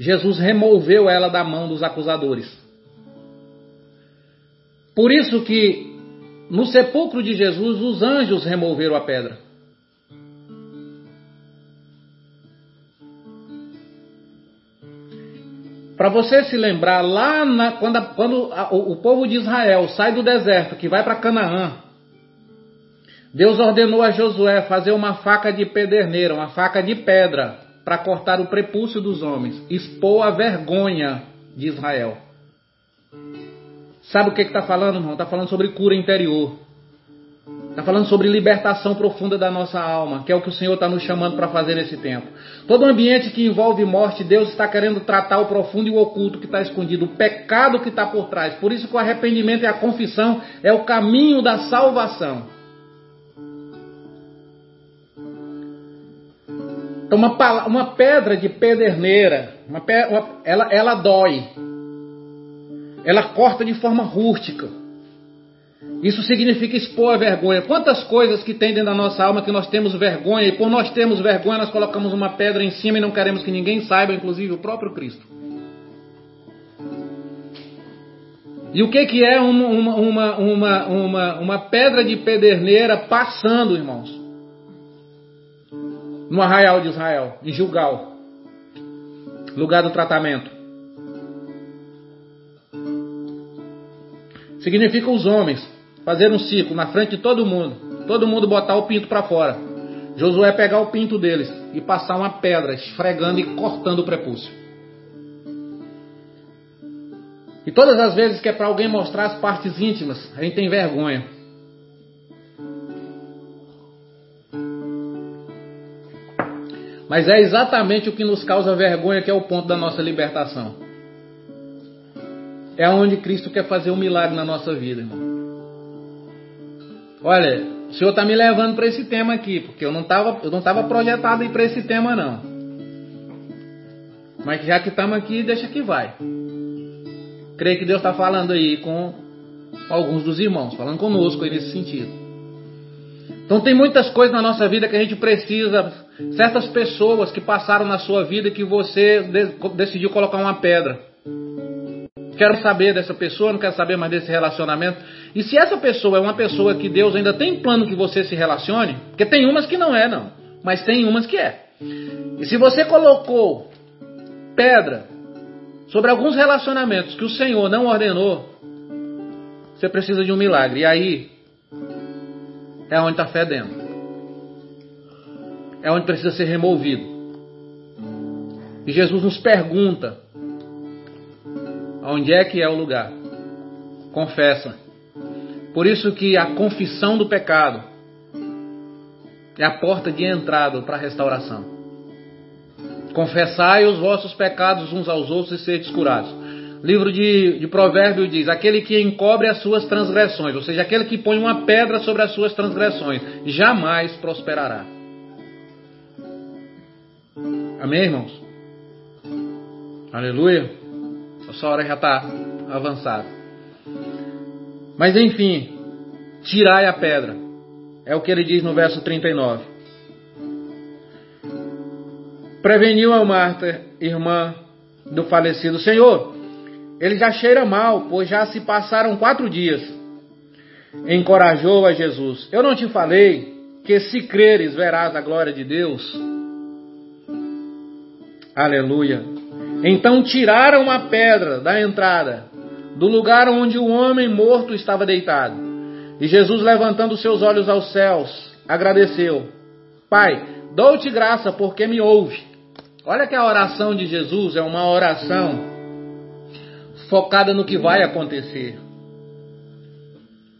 Jesus removeu ela da mão dos acusadores. Por isso que no sepulcro de Jesus os anjos removeram a pedra. Para você se lembrar, lá na, quando, quando a, o, o povo de Israel sai do deserto, que vai para Canaã, Deus ordenou a Josué fazer uma faca de pederneira, uma faca de pedra, para cortar o prepúcio dos homens, expor a vergonha de Israel. Sabe o que está falando, irmão? Está falando sobre cura interior. Está falando sobre libertação profunda da nossa alma, que é o que o Senhor está nos chamando para fazer nesse tempo. Todo ambiente que envolve morte, Deus está querendo tratar o profundo e o oculto que está escondido, o pecado que está por trás. Por isso que o arrependimento e a confissão é o caminho da salvação. Então, uma, uma pedra de pederneira, uma, uma, ela, ela dói. Ela corta de forma rústica. Isso significa expor a vergonha. Quantas coisas que tem dentro da nossa alma que nós temos vergonha, e por nós termos vergonha, nós colocamos uma pedra em cima e não queremos que ninguém saiba, inclusive o próprio Cristo. E o que, que é uma, uma, uma, uma, uma pedra de pederneira passando, irmãos? No arraial de Israel, em Gilgal, lugar do tratamento. Significa os homens fazer um ciclo na frente de todo mundo, todo mundo botar o pinto para fora. Josué pegar o pinto deles e passar uma pedra, esfregando e cortando o prepúcio. E todas as vezes que é para alguém mostrar as partes íntimas, a gente tem vergonha. Mas é exatamente o que nos causa vergonha que é o ponto da nossa libertação. É onde Cristo quer fazer um milagre na nossa vida, irmão. Olha, o Senhor está me levando para esse tema aqui, porque eu não estava eu não tava projetado para esse tema não. Mas já que estamos aqui, deixa que vai. Creio que Deus está falando aí com alguns dos irmãos, falando conosco aí nesse sentido. Então tem muitas coisas na nossa vida que a gente precisa, certas pessoas que passaram na sua vida que você decidiu colocar uma pedra. Quero saber dessa pessoa, não quero saber mais desse relacionamento. E se essa pessoa é uma pessoa que Deus ainda tem plano que você se relacione, porque tem umas que não é, não, mas tem umas que é. E se você colocou pedra sobre alguns relacionamentos que o Senhor não ordenou, você precisa de um milagre. E aí é onde está fedendo. É onde precisa ser removido. E Jesus nos pergunta: onde é que é o lugar? Confessa. Por isso que a confissão do pecado é a porta de entrada para a restauração. Confessai os vossos pecados uns aos outros e sedes curados. Livro de, de Provérbios diz: aquele que encobre as suas transgressões, ou seja, aquele que põe uma pedra sobre as suas transgressões, jamais prosperará. Amém, irmãos? Aleluia. A sua hora já está avançada. Mas enfim, tirai a pedra. É o que ele diz no verso 39 preveniu a Marta, irmã do falecido Senhor. Ele já cheira mal, pois já se passaram quatro dias. Encorajou a Jesus: Eu não te falei que se creres verás a glória de Deus? Aleluia. Então tiraram a pedra da entrada, do lugar onde o homem morto estava deitado. E Jesus, levantando seus olhos aos céus, agradeceu: Pai, dou-te graça porque me ouve. Olha que a oração de Jesus é uma oração focada no que vai acontecer.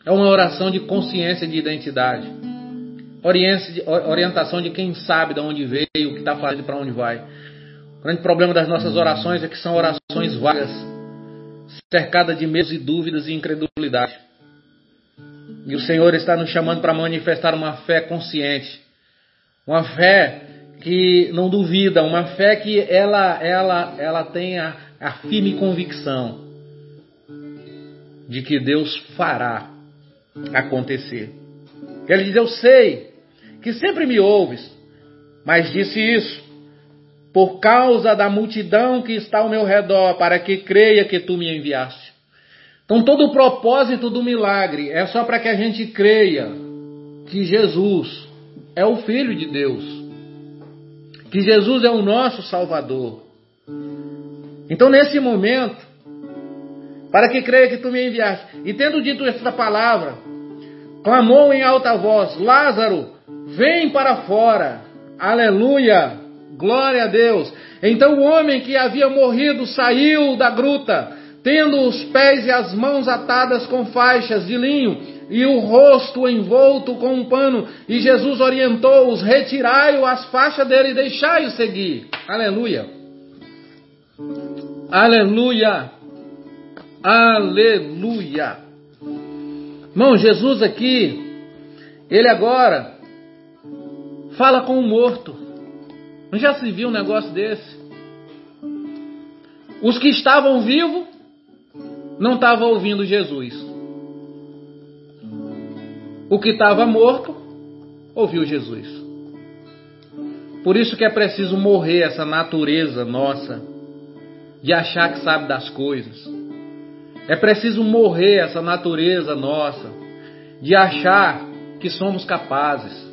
É uma oração de consciência de identidade. Orientação de quem sabe de onde veio, o que está fazendo e para onde vai. O grande problema das nossas orações é que são orações vagas, cercadas de medos e dúvidas e incredulidade. E o Senhor está nos chamando para manifestar uma fé consciente, uma fé que não duvida, uma fé que ela, ela, ela tem a, a firme convicção de que Deus fará acontecer. Ele diz: Eu sei que sempre me ouves, mas disse isso por causa da multidão que está ao meu redor, para que creia que tu me enviaste. Então, todo o propósito do milagre é só para que a gente creia que Jesus é o Filho de Deus que Jesus é o nosso Salvador. Então, nesse momento, para que creia que tu me enviaste, e tendo dito esta palavra, clamou em alta voz: Lázaro, vem para fora. Aleluia! Glória a Deus. Então o homem que havia morrido saiu da gruta, tendo os pés e as mãos atadas com faixas de linho e o rosto envolto com um pano. E Jesus orientou-os: retirai-o as faixas dele e deixai-o seguir. Aleluia. Aleluia. Aleluia. Irmão, Jesus aqui, ele agora fala com o morto. Não já se viu um negócio desse? Os que estavam vivos não estavam ouvindo Jesus. O que estava morto ouviu Jesus. Por isso que é preciso morrer essa natureza nossa de achar que sabe das coisas. É preciso morrer essa natureza nossa de achar que somos capazes.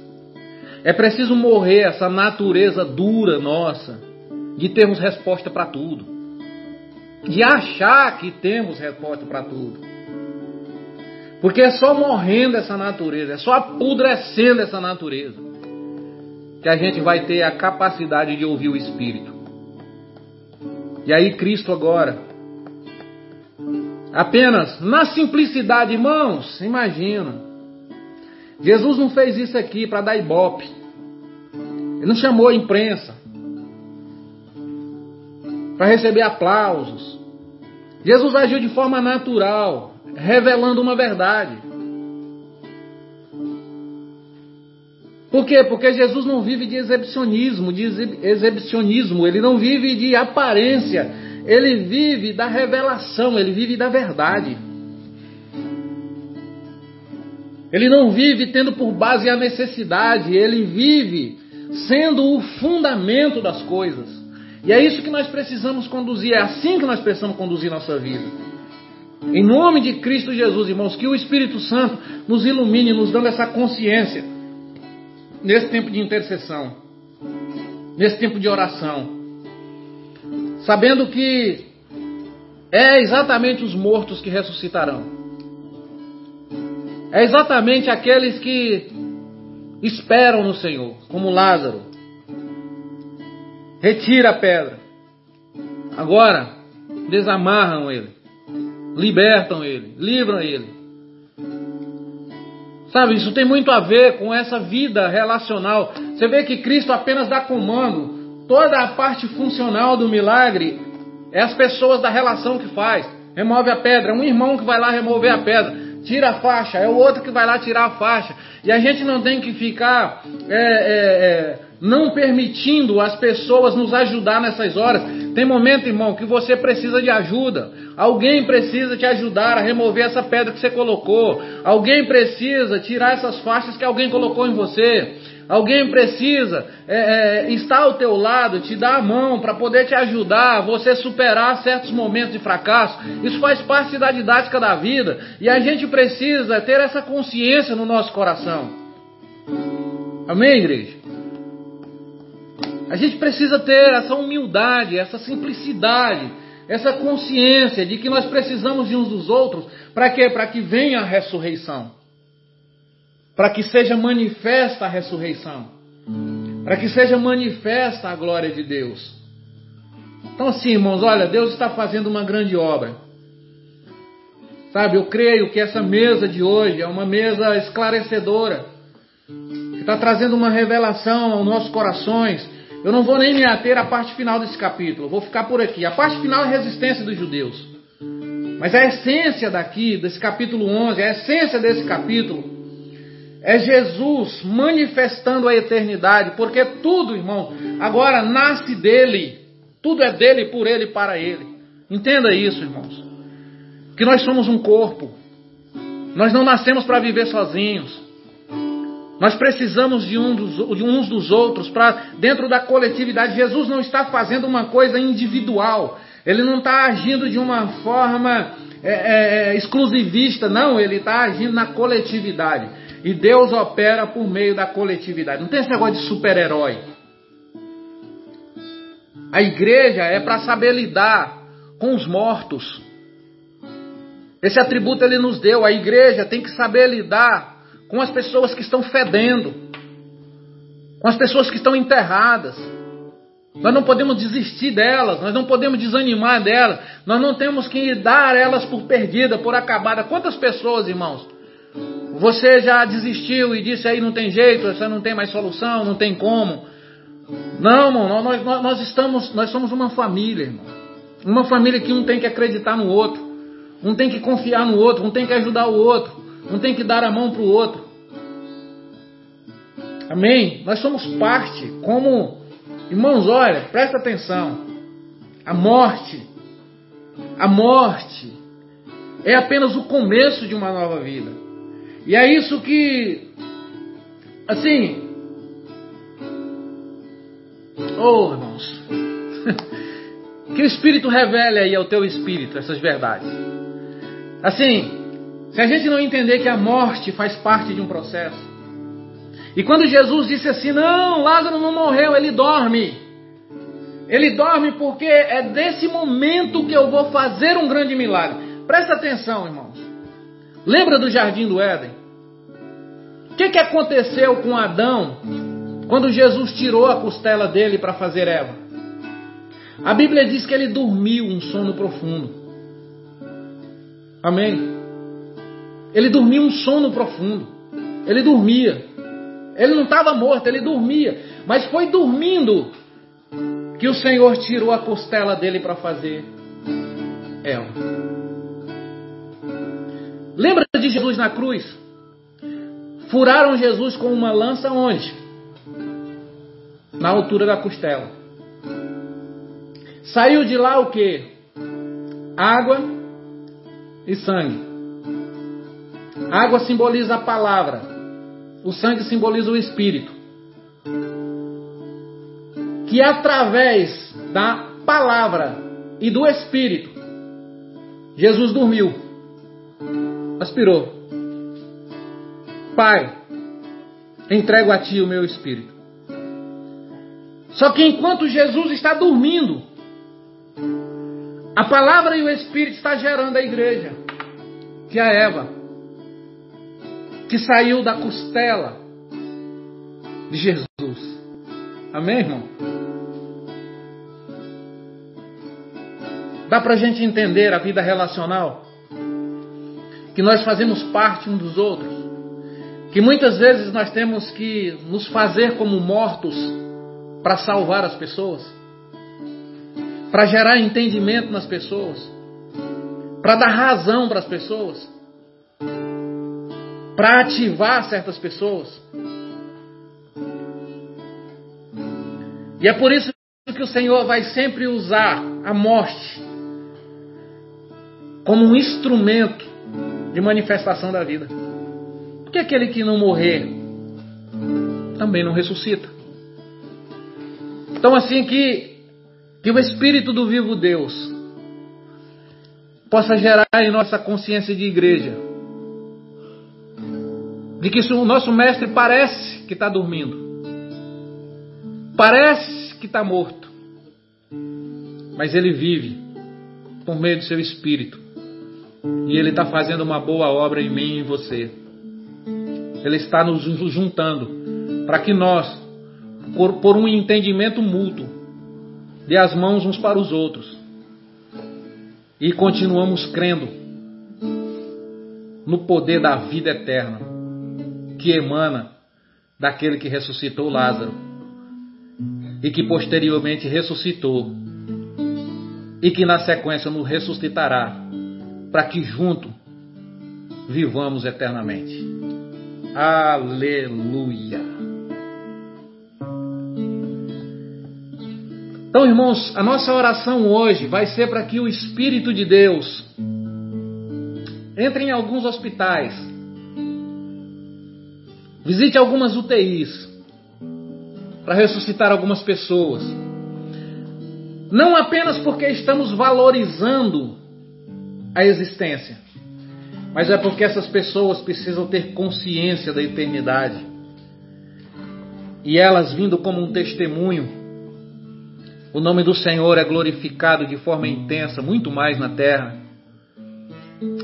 É preciso morrer essa natureza dura nossa de termos resposta para tudo. De achar que temos resposta para tudo. Porque é só morrendo essa natureza, é só apodrecendo essa natureza, que a gente vai ter a capacidade de ouvir o Espírito. E aí, Cristo agora, apenas na simplicidade, irmãos, imagina. Jesus não fez isso aqui para dar ibope. Ele não chamou a imprensa para receber aplausos. Jesus agiu de forma natural, revelando uma verdade. Por quê? Porque Jesus não vive de exibicionismo, de exibicionismo, ele não vive de aparência, ele vive da revelação, ele vive da verdade. Ele não vive tendo por base a necessidade, ele vive sendo o fundamento das coisas. E é isso que nós precisamos conduzir, é assim que nós precisamos conduzir nossa vida. Em nome de Cristo Jesus, irmãos, que o Espírito Santo nos ilumine, nos dando essa consciência nesse tempo de intercessão, nesse tempo de oração, sabendo que é exatamente os mortos que ressuscitarão, é exatamente aqueles que esperam no Senhor, como Lázaro. Retira a pedra. Agora, desamarram ele libertam ele, livram ele. Sabe, isso tem muito a ver com essa vida relacional. Você vê que Cristo apenas dá comando. Toda a parte funcional do milagre é as pessoas da relação que faz. Remove a pedra, um irmão que vai lá remover a pedra, tira a faixa, é o outro que vai lá tirar a faixa. E a gente não tem que ficar é, é, é, não permitindo as pessoas nos ajudar nessas horas. Tem momento, irmão, que você precisa de ajuda. Alguém precisa te ajudar a remover essa pedra que você colocou. Alguém precisa tirar essas faixas que alguém colocou em você. Alguém precisa é, é, estar ao teu lado, te dar a mão para poder te ajudar você superar certos momentos de fracasso. Isso faz parte da didática da vida e a gente precisa ter essa consciência no nosso coração. Amém, igreja? A gente precisa ter essa humildade, essa simplicidade, essa consciência de que nós precisamos de uns dos outros. Para quê? Para que venha a ressurreição. Para que seja manifesta a ressurreição. Para que seja manifesta a glória de Deus. Então, assim, irmãos, olha, Deus está fazendo uma grande obra. Sabe, eu creio que essa mesa de hoje é uma mesa esclarecedora, que está trazendo uma revelação aos nossos corações eu não vou nem me ater à parte final desse capítulo, vou ficar por aqui. A parte final é a resistência dos judeus. Mas a essência daqui, desse capítulo 11, a essência desse capítulo, é Jesus manifestando a eternidade, porque tudo, irmão, agora nasce dele. Tudo é dele, por ele para ele. Entenda isso, irmãos. Que nós somos um corpo. Nós não nascemos para viver sozinhos. Nós precisamos de, um dos, de uns dos outros para dentro da coletividade. Jesus não está fazendo uma coisa individual. Ele não está agindo de uma forma é, é, é, exclusivista, não. Ele está agindo na coletividade. E Deus opera por meio da coletividade. Não tem esse negócio de super-herói. A igreja é para saber lidar com os mortos. Esse atributo ele nos deu. A igreja tem que saber lidar com as pessoas que estão fedendo, com as pessoas que estão enterradas. Nós não podemos desistir delas, nós não podemos desanimar delas, nós não temos que dar elas por perdida, por acabada. Quantas pessoas, irmãos, você já desistiu e disse aí não tem jeito, você não tem mais solução, não tem como. Não, irmão, nós, nós, estamos, nós somos uma família, irmão. Uma família que um tem que acreditar no outro, um tem que confiar no outro, um tem que ajudar o outro. Um tem que dar a mão para o outro. Amém? Nós somos parte, como Irmãos, olha, presta atenção. A morte, a morte é apenas o começo de uma nova vida. E é isso que, assim, oh irmãos, que o Espírito revele aí ao teu espírito essas verdades. Assim, se a gente não entender que a morte faz parte de um processo, e quando Jesus disse assim: Não, Lázaro não morreu, ele dorme. Ele dorme porque é desse momento que eu vou fazer um grande milagre. Presta atenção, irmãos. Lembra do jardim do Éden? O que, que aconteceu com Adão quando Jesus tirou a costela dele para fazer Eva? A Bíblia diz que ele dormiu um sono profundo. Amém? Ele dormiu um sono profundo. Ele dormia. Ele não estava morto, ele dormia. Mas foi dormindo que o Senhor tirou a costela dele para fazer Eva. Lembra de Jesus na cruz? Furaram Jesus com uma lança onde? Na altura da costela. Saiu de lá o que? Água e sangue. água simboliza a palavra. O sangue simboliza o espírito. Que através da palavra e do espírito, Jesus dormiu, aspirou. Pai, entrego a ti o meu espírito. Só que enquanto Jesus está dormindo, a palavra e o espírito está gerando a igreja, que é a Eva que saiu da costela de Jesus. Amém, irmão? Dá para a gente entender a vida relacional? Que nós fazemos parte um dos outros. Que muitas vezes nós temos que nos fazer como mortos para salvar as pessoas, para gerar entendimento nas pessoas, para dar razão para as pessoas para ativar certas pessoas. E é por isso que o Senhor vai sempre usar a morte como um instrumento de manifestação da vida. Porque aquele que não morrer também não ressuscita. Então, assim que, que o Espírito do vivo Deus possa gerar em nossa consciência de igreja de que o nosso mestre parece que está dormindo, parece que está morto, mas ele vive por meio do seu espírito e ele está fazendo uma boa obra em mim e em você. Ele está nos juntando para que nós, por, por um entendimento mútuo, dê as mãos uns para os outros e continuamos crendo no poder da vida eterna que emana daquele que ressuscitou Lázaro e que posteriormente ressuscitou e que na sequência nos ressuscitará para que junto vivamos eternamente. Aleluia. Então, irmãos, a nossa oração hoje vai ser para que o Espírito de Deus entre em alguns hospitais Visite algumas UTIs para ressuscitar algumas pessoas. Não apenas porque estamos valorizando a existência, mas é porque essas pessoas precisam ter consciência da eternidade. E elas vindo como um testemunho, o nome do Senhor é glorificado de forma intensa, muito mais na terra.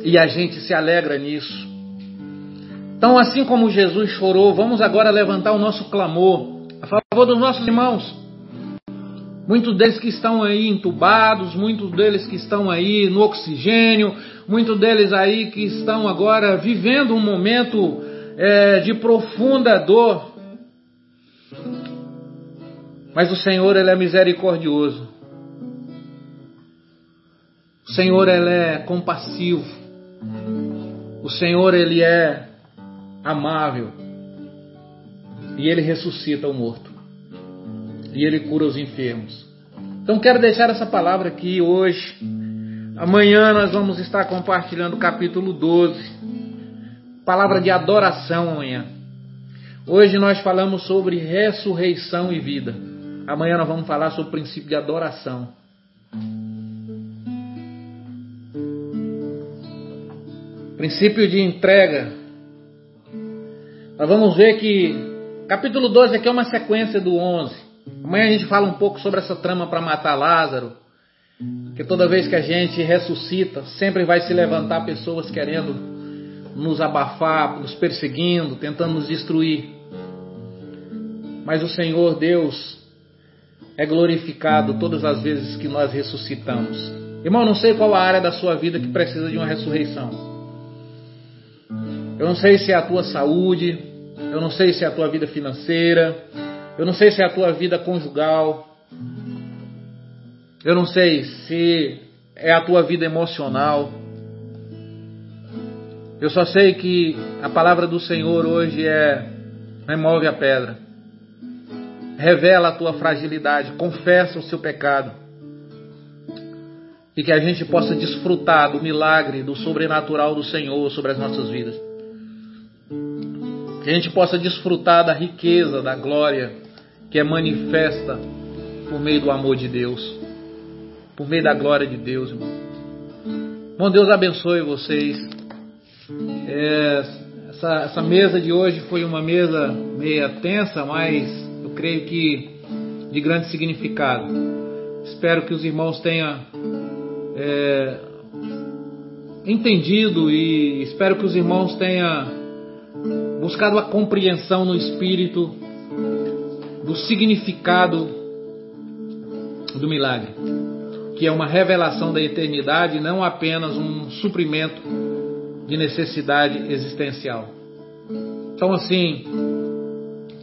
E a gente se alegra nisso. Então, assim como Jesus chorou, vamos agora levantar o nosso clamor a favor dos nossos irmãos. Muitos deles que estão aí entubados, muitos deles que estão aí no oxigênio, muitos deles aí que estão agora vivendo um momento é, de profunda dor. Mas o Senhor, Ele é misericordioso. O Senhor, Ele é compassivo. O Senhor, Ele é amável. E ele ressuscita o morto. E ele cura os enfermos. Então quero deixar essa palavra aqui hoje. Amanhã nós vamos estar compartilhando o capítulo 12. Palavra de adoração amanhã. Hoje nós falamos sobre ressurreição e vida. Amanhã nós vamos falar sobre o princípio de adoração. Princípio de entrega. Nós vamos ver que capítulo 12 aqui é uma sequência do 11. Amanhã a gente fala um pouco sobre essa trama para matar Lázaro. Que toda vez que a gente ressuscita, sempre vai se levantar pessoas querendo nos abafar, nos perseguindo, tentando nos destruir mas o Senhor Deus é glorificado todas as vezes que nós ressuscitamos. Irmão, não sei qual a área da sua vida que precisa de uma ressurreição. Eu não sei se é a tua saúde, eu não sei se é a tua vida financeira, eu não sei se é a tua vida conjugal, eu não sei se é a tua vida emocional. Eu só sei que a palavra do Senhor hoje é remove a pedra. Revela a tua fragilidade, confessa o seu pecado. E que a gente possa desfrutar do milagre, do sobrenatural do Senhor sobre as nossas vidas. Que a gente possa desfrutar da riqueza, da glória que é manifesta por meio do amor de Deus, por meio da glória de Deus, irmão. Bom, Deus abençoe vocês. É, essa, essa mesa de hoje foi uma mesa meia tensa, mas creio que de grande significado. Espero que os irmãos tenham é, entendido e espero que os irmãos tenham buscado a compreensão no espírito do significado do milagre, que é uma revelação da eternidade, não apenas um suprimento de necessidade existencial. Então, assim,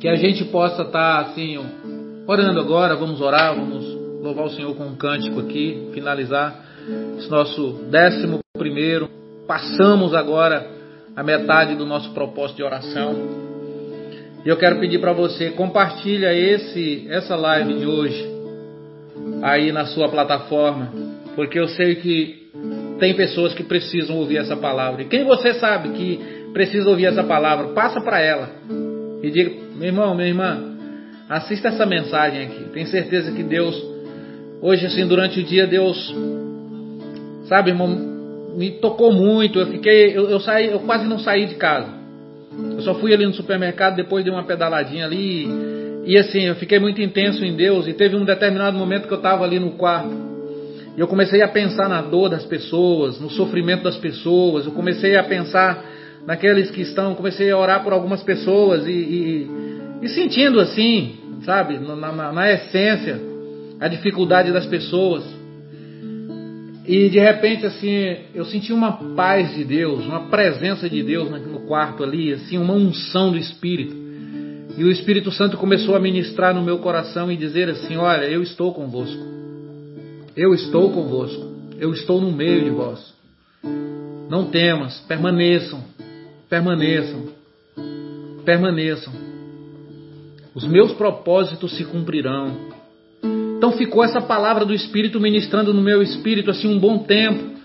que a gente possa estar tá, assim, orando agora, vamos orar, vamos louvar o Senhor com um cântico aqui, finalizar esse nosso décimo primeiro. Passamos agora a metade do nosso propósito de oração. E eu quero pedir para você, compartilha esse essa live de hoje aí na sua plataforma, porque eu sei que tem pessoas que precisam ouvir essa palavra. E quem você sabe que precisa ouvir essa palavra, passa para ela e diga meu irmão, minha irmã, assista essa mensagem aqui. Tenho certeza que Deus, hoje assim, durante o dia, Deus, sabe, irmão, me tocou muito. Eu fiquei, eu, eu saí, eu quase não saí de casa. Eu só fui ali no supermercado depois de uma pedaladinha ali. E assim, eu fiquei muito intenso em Deus. E teve um determinado momento que eu estava ali no quarto. E eu comecei a pensar na dor das pessoas, no sofrimento das pessoas. Eu comecei a pensar naqueles que estão. Comecei a orar por algumas pessoas e, e e sentindo assim, sabe, na, na, na essência, a dificuldade das pessoas. E de repente, assim, eu senti uma paz de Deus, uma presença de Deus no quarto ali, assim, uma unção do Espírito. E o Espírito Santo começou a ministrar no meu coração e dizer assim: Olha, eu estou convosco. Eu estou convosco. Eu estou no meio de vós. Não temas, permaneçam, permaneçam, permaneçam os meus propósitos se cumprirão. Então ficou essa palavra do Espírito ministrando no meu espírito assim um bom tempo.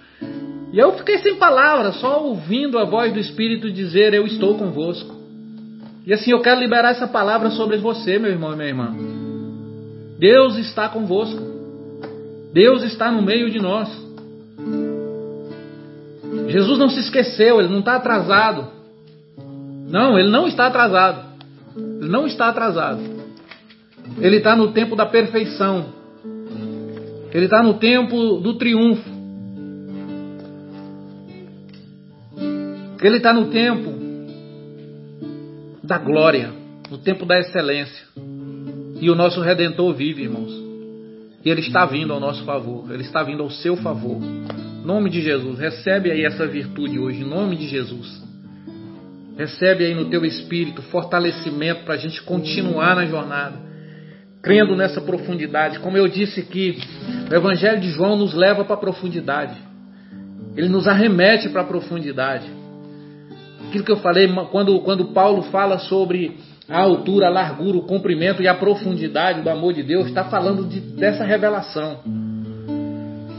E eu fiquei sem palavras, só ouvindo a voz do Espírito dizer: Eu estou convosco. E assim eu quero liberar essa palavra sobre você, meu irmão e minha irmã. Deus está convosco. Deus está no meio de nós. Jesus não se esqueceu, ele não está atrasado. Não, ele não está atrasado. Ele não está atrasado. Ele está no tempo da perfeição. Ele está no tempo do triunfo. Ele está no tempo da glória, no tempo da excelência. E o nosso Redentor vive, irmãos. E Ele está vindo ao nosso favor. Ele está vindo ao seu favor. Em nome de Jesus. Recebe aí essa virtude hoje, em nome de Jesus. Recebe aí no teu espírito fortalecimento para a gente continuar na jornada, crendo nessa profundidade. Como eu disse que o Evangelho de João nos leva para a profundidade, ele nos arremete para a profundidade. Aquilo que eu falei quando, quando Paulo fala sobre a altura, a largura, o comprimento e a profundidade do amor de Deus, está falando de, dessa revelação.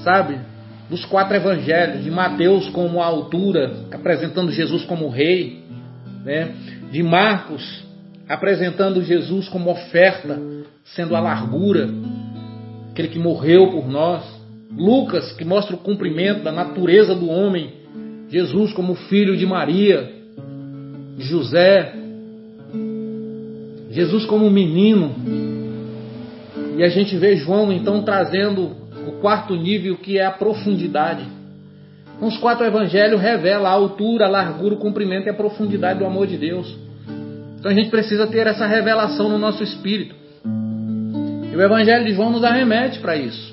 Sabe? Dos quatro evangelhos, de Mateus como a altura, apresentando Jesus como rei, né? de Marcos apresentando Jesus como oferta, sendo a largura, aquele que morreu por nós. Lucas, que mostra o cumprimento da natureza do homem. Jesus como filho de Maria, de José. Jesus como menino. E a gente vê João então trazendo o quarto nível que é a profundidade. Os quatro evangelhos revelam a altura, a largura, o comprimento e a profundidade do amor de Deus. Então a gente precisa ter essa revelação no nosso espírito. O Evangelho de João nos arremete para isso.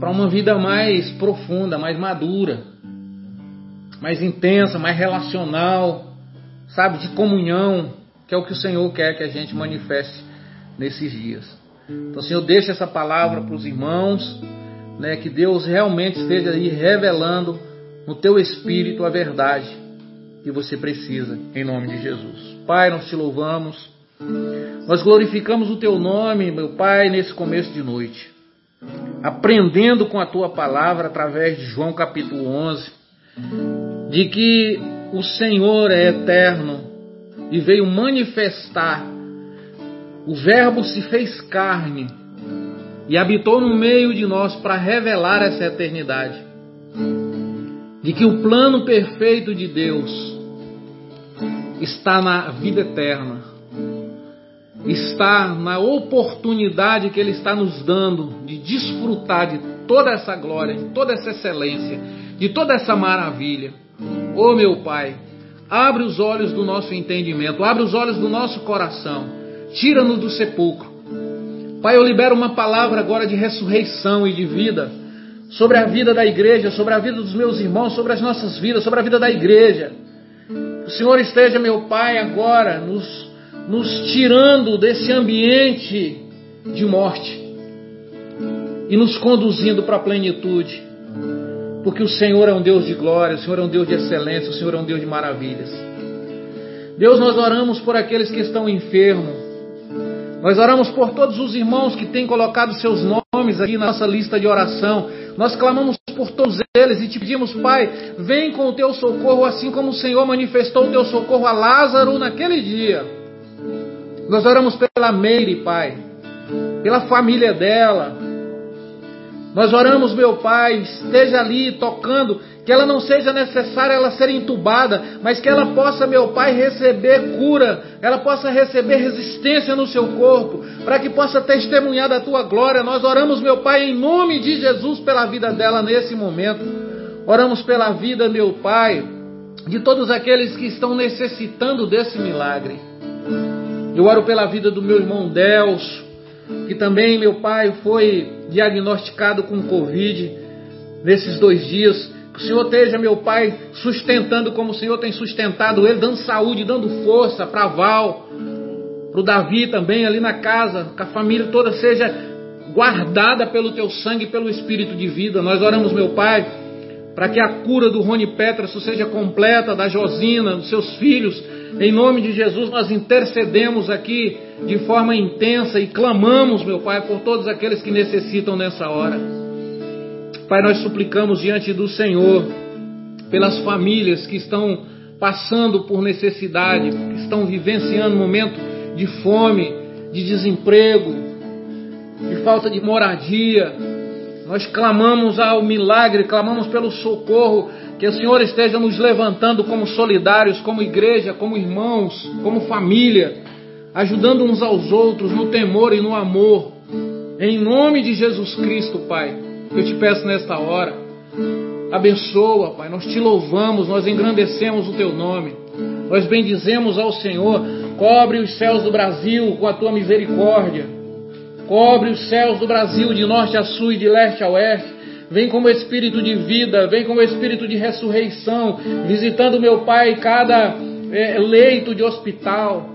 Para uma vida mais profunda, mais madura, mais intensa, mais relacional, sabe, de comunhão, que é o que o Senhor quer que a gente manifeste nesses dias. Então, Senhor, deixa essa palavra para os irmãos, né, que Deus realmente esteja aí revelando no teu espírito a verdade que você precisa, em nome de Jesus. Pai, nós te louvamos, nós glorificamos o teu nome, meu Pai, nesse começo de noite, aprendendo com a tua palavra através de João capítulo 11, de que o Senhor é eterno e veio manifestar, o Verbo se fez carne e habitou no meio de nós para revelar essa eternidade. De que o plano perfeito de Deus está na vida eterna, está na oportunidade que Ele está nos dando de desfrutar de toda essa glória, de toda essa excelência, de toda essa maravilha. Oh meu Pai, abre os olhos do nosso entendimento, abre os olhos do nosso coração, tira-nos do sepulcro. Pai, eu libero uma palavra agora de ressurreição e de vida sobre a vida da igreja, sobre a vida dos meus irmãos, sobre as nossas vidas, sobre a vida da igreja. O Senhor esteja, meu Pai, agora nos, nos tirando desse ambiente de morte e nos conduzindo para a plenitude. Porque o Senhor é um Deus de glória, o Senhor é um Deus de excelência, o Senhor é um Deus de maravilhas. Deus, nós oramos por aqueles que estão enfermos. Nós oramos por todos os irmãos que têm colocado seus nomes aqui na nossa lista de oração. Nós clamamos por todos eles e te pedimos, Pai, vem com o teu socorro, assim como o Senhor manifestou o teu socorro a Lázaro naquele dia. Nós oramos pela Meire, Pai, pela família dela. Nós oramos, meu Pai, esteja ali tocando que ela não seja necessária ela ser entubada, mas que ela possa, meu Pai, receber cura, ela possa receber resistência no seu corpo, para que possa testemunhar da tua glória. Nós oramos, meu Pai, em nome de Jesus pela vida dela nesse momento. Oramos pela vida, meu Pai, de todos aqueles que estão necessitando desse milagre. Eu oro pela vida do meu irmão Delcio, que também, meu Pai, foi diagnosticado com Covid nesses dois dias. Que o Senhor esteja, meu Pai, sustentando como o Senhor tem sustentado ele, dando saúde, dando força para Val, para o Davi também ali na casa, que a família toda seja guardada pelo teu sangue e pelo espírito de vida. Nós oramos, meu Pai, para que a cura do Rony Peterson seja completa, da Josina, dos seus filhos. Em nome de Jesus, nós intercedemos aqui de forma intensa e clamamos, meu Pai, por todos aqueles que necessitam nessa hora. Pai, nós suplicamos diante do Senhor pelas famílias que estão passando por necessidade, que estão vivenciando um momento de fome, de desemprego, de falta de moradia. Nós clamamos ao milagre, clamamos pelo socorro, que o Senhor esteja nos levantando como solidários, como igreja, como irmãos, como família, ajudando uns aos outros no temor e no amor. Em nome de Jesus Cristo, Pai. Eu te peço nesta hora, abençoa, Pai. Nós te louvamos, nós engrandecemos o teu nome. Nós bendizemos ao Senhor. Cobre os céus do Brasil com a tua misericórdia. Cobre os céus do Brasil de norte a sul e de leste a oeste. Vem como espírito de vida, vem como espírito de ressurreição, visitando meu Pai cada é, leito de hospital.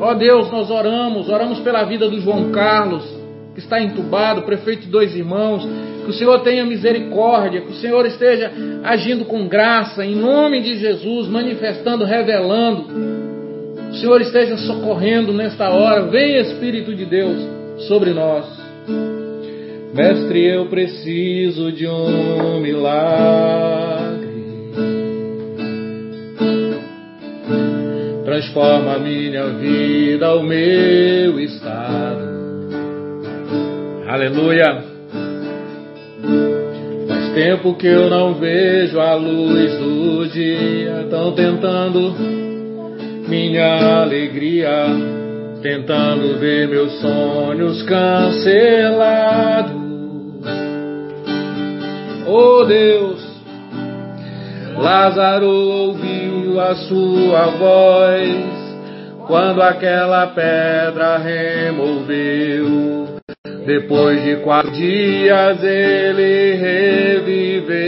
Ó Deus, nós oramos, oramos pela vida do João Carlos, que está entubado, prefeito de dois irmãos, que o Senhor tenha misericórdia, que o Senhor esteja agindo com graça, em nome de Jesus, manifestando, revelando O Senhor esteja socorrendo nesta hora. Vem, Espírito de Deus, sobre nós. Mestre, eu preciso de um milagre. Transforma minha vida, o meu estado. Aleluia. Faz tempo que eu não vejo a luz do dia. Estão tentando minha alegria, tentando ver meus sonhos cancelados. Oh Deus, Lázaro ouviu a sua voz quando aquela pedra removeu. Depois de quatro dias ele reviveu.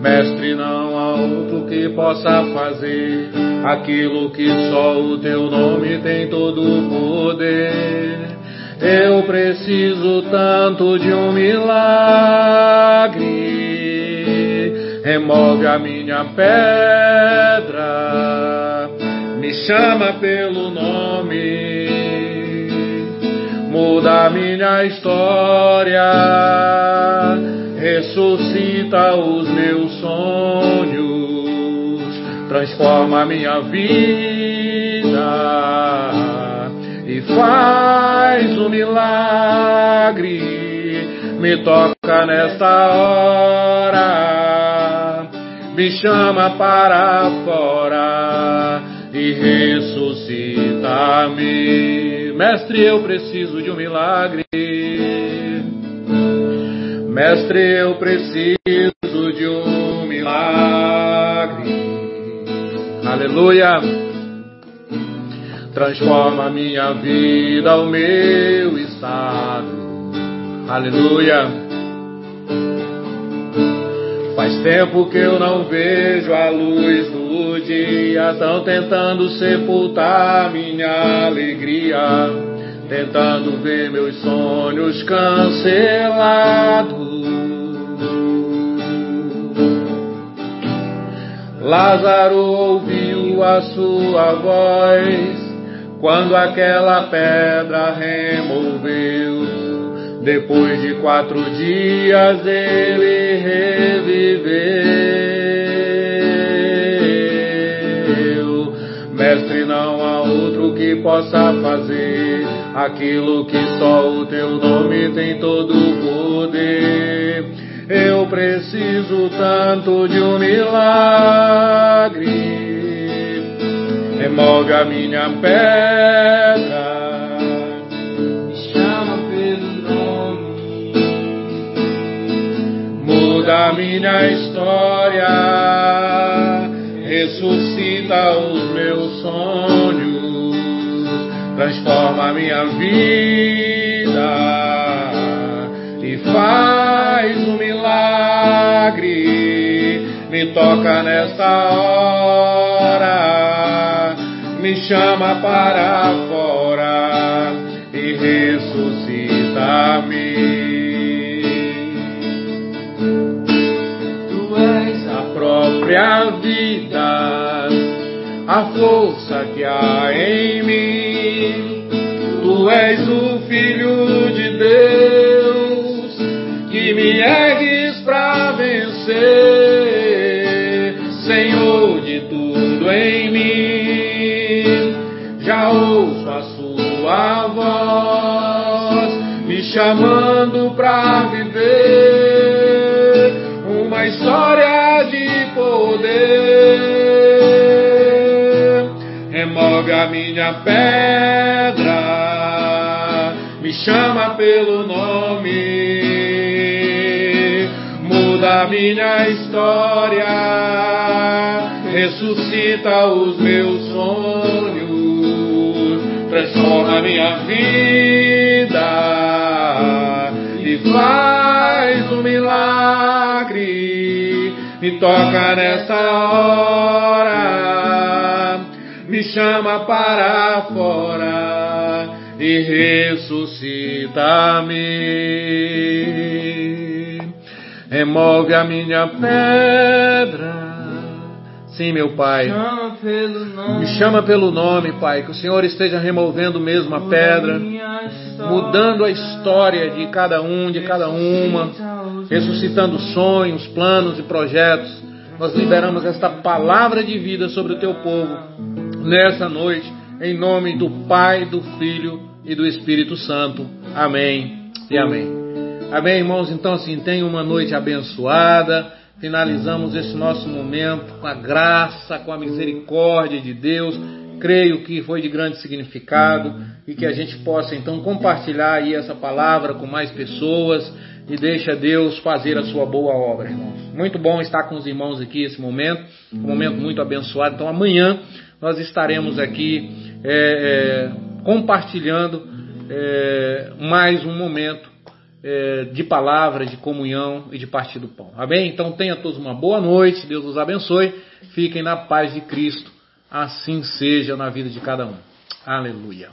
Mestre, não há outro que possa fazer aquilo que só o teu nome tem todo o poder. Eu preciso tanto de um milagre. Remove a minha pedra, me chama pelo nome, muda a minha história, ressuscita os meus sonhos, transforma a minha vida e faz um milagre. Me toca nesta hora, me chama para fora e ressuscita-me. Mestre, eu preciso de um milagre. Mestre, eu preciso de um milagre. Aleluia transforma minha vida, o meu estado. Aleluia. Faz tempo que eu não vejo a luz do dia, estão tentando sepultar minha alegria, tentando ver meus sonhos cancelados. Lázaro ouviu a sua voz quando aquela pedra removeu. Depois de quatro dias ele reviveu. Mestre, não há outro que possa fazer aquilo que só o teu nome tem todo o poder. Eu preciso tanto de um milagre remove a minha pedra, me chama pelo nome, muda a minha história, ressuscita os meus sonhos, transforma a minha vida. E faz um milagre, me toca nesta hora me chama para fora e ressuscita-me. Tu és a própria vida, a força que há em mim. Tu és o Filho de Deus que me ergues chamando para viver uma história de poder. Remove a minha pedra, me chama pelo nome, muda a minha história, ressuscita os meus sonhos transforma minha vida faz um milagre. Me toca nessa hora, me chama para fora e ressuscita-me. Remove a minha pedra, Sim, meu Pai. Me chama pelo nome, Pai. Que o Senhor esteja removendo mesmo a pedra, mudando a história de cada um, de cada uma, ressuscitando sonhos, planos e projetos. Nós liberamos esta palavra de vida sobre o teu povo nessa noite, em nome do Pai, do Filho e do Espírito Santo. Amém e amém. Amém, irmãos? Então, assim, tenha uma noite abençoada. Finalizamos esse nosso momento com a graça, com a misericórdia de Deus. Creio que foi de grande significado e que a gente possa então compartilhar aí essa palavra com mais pessoas e deixa Deus fazer a sua boa obra, irmãos. Muito bom estar com os irmãos aqui esse momento, um momento muito abençoado. Então amanhã nós estaremos aqui é, é, compartilhando é, mais um momento é, de palavra, de comunhão e de partir do pão. Amém? Então tenha todos uma boa noite, Deus os abençoe, fiquem na paz de Cristo, assim seja na vida de cada um. Aleluia.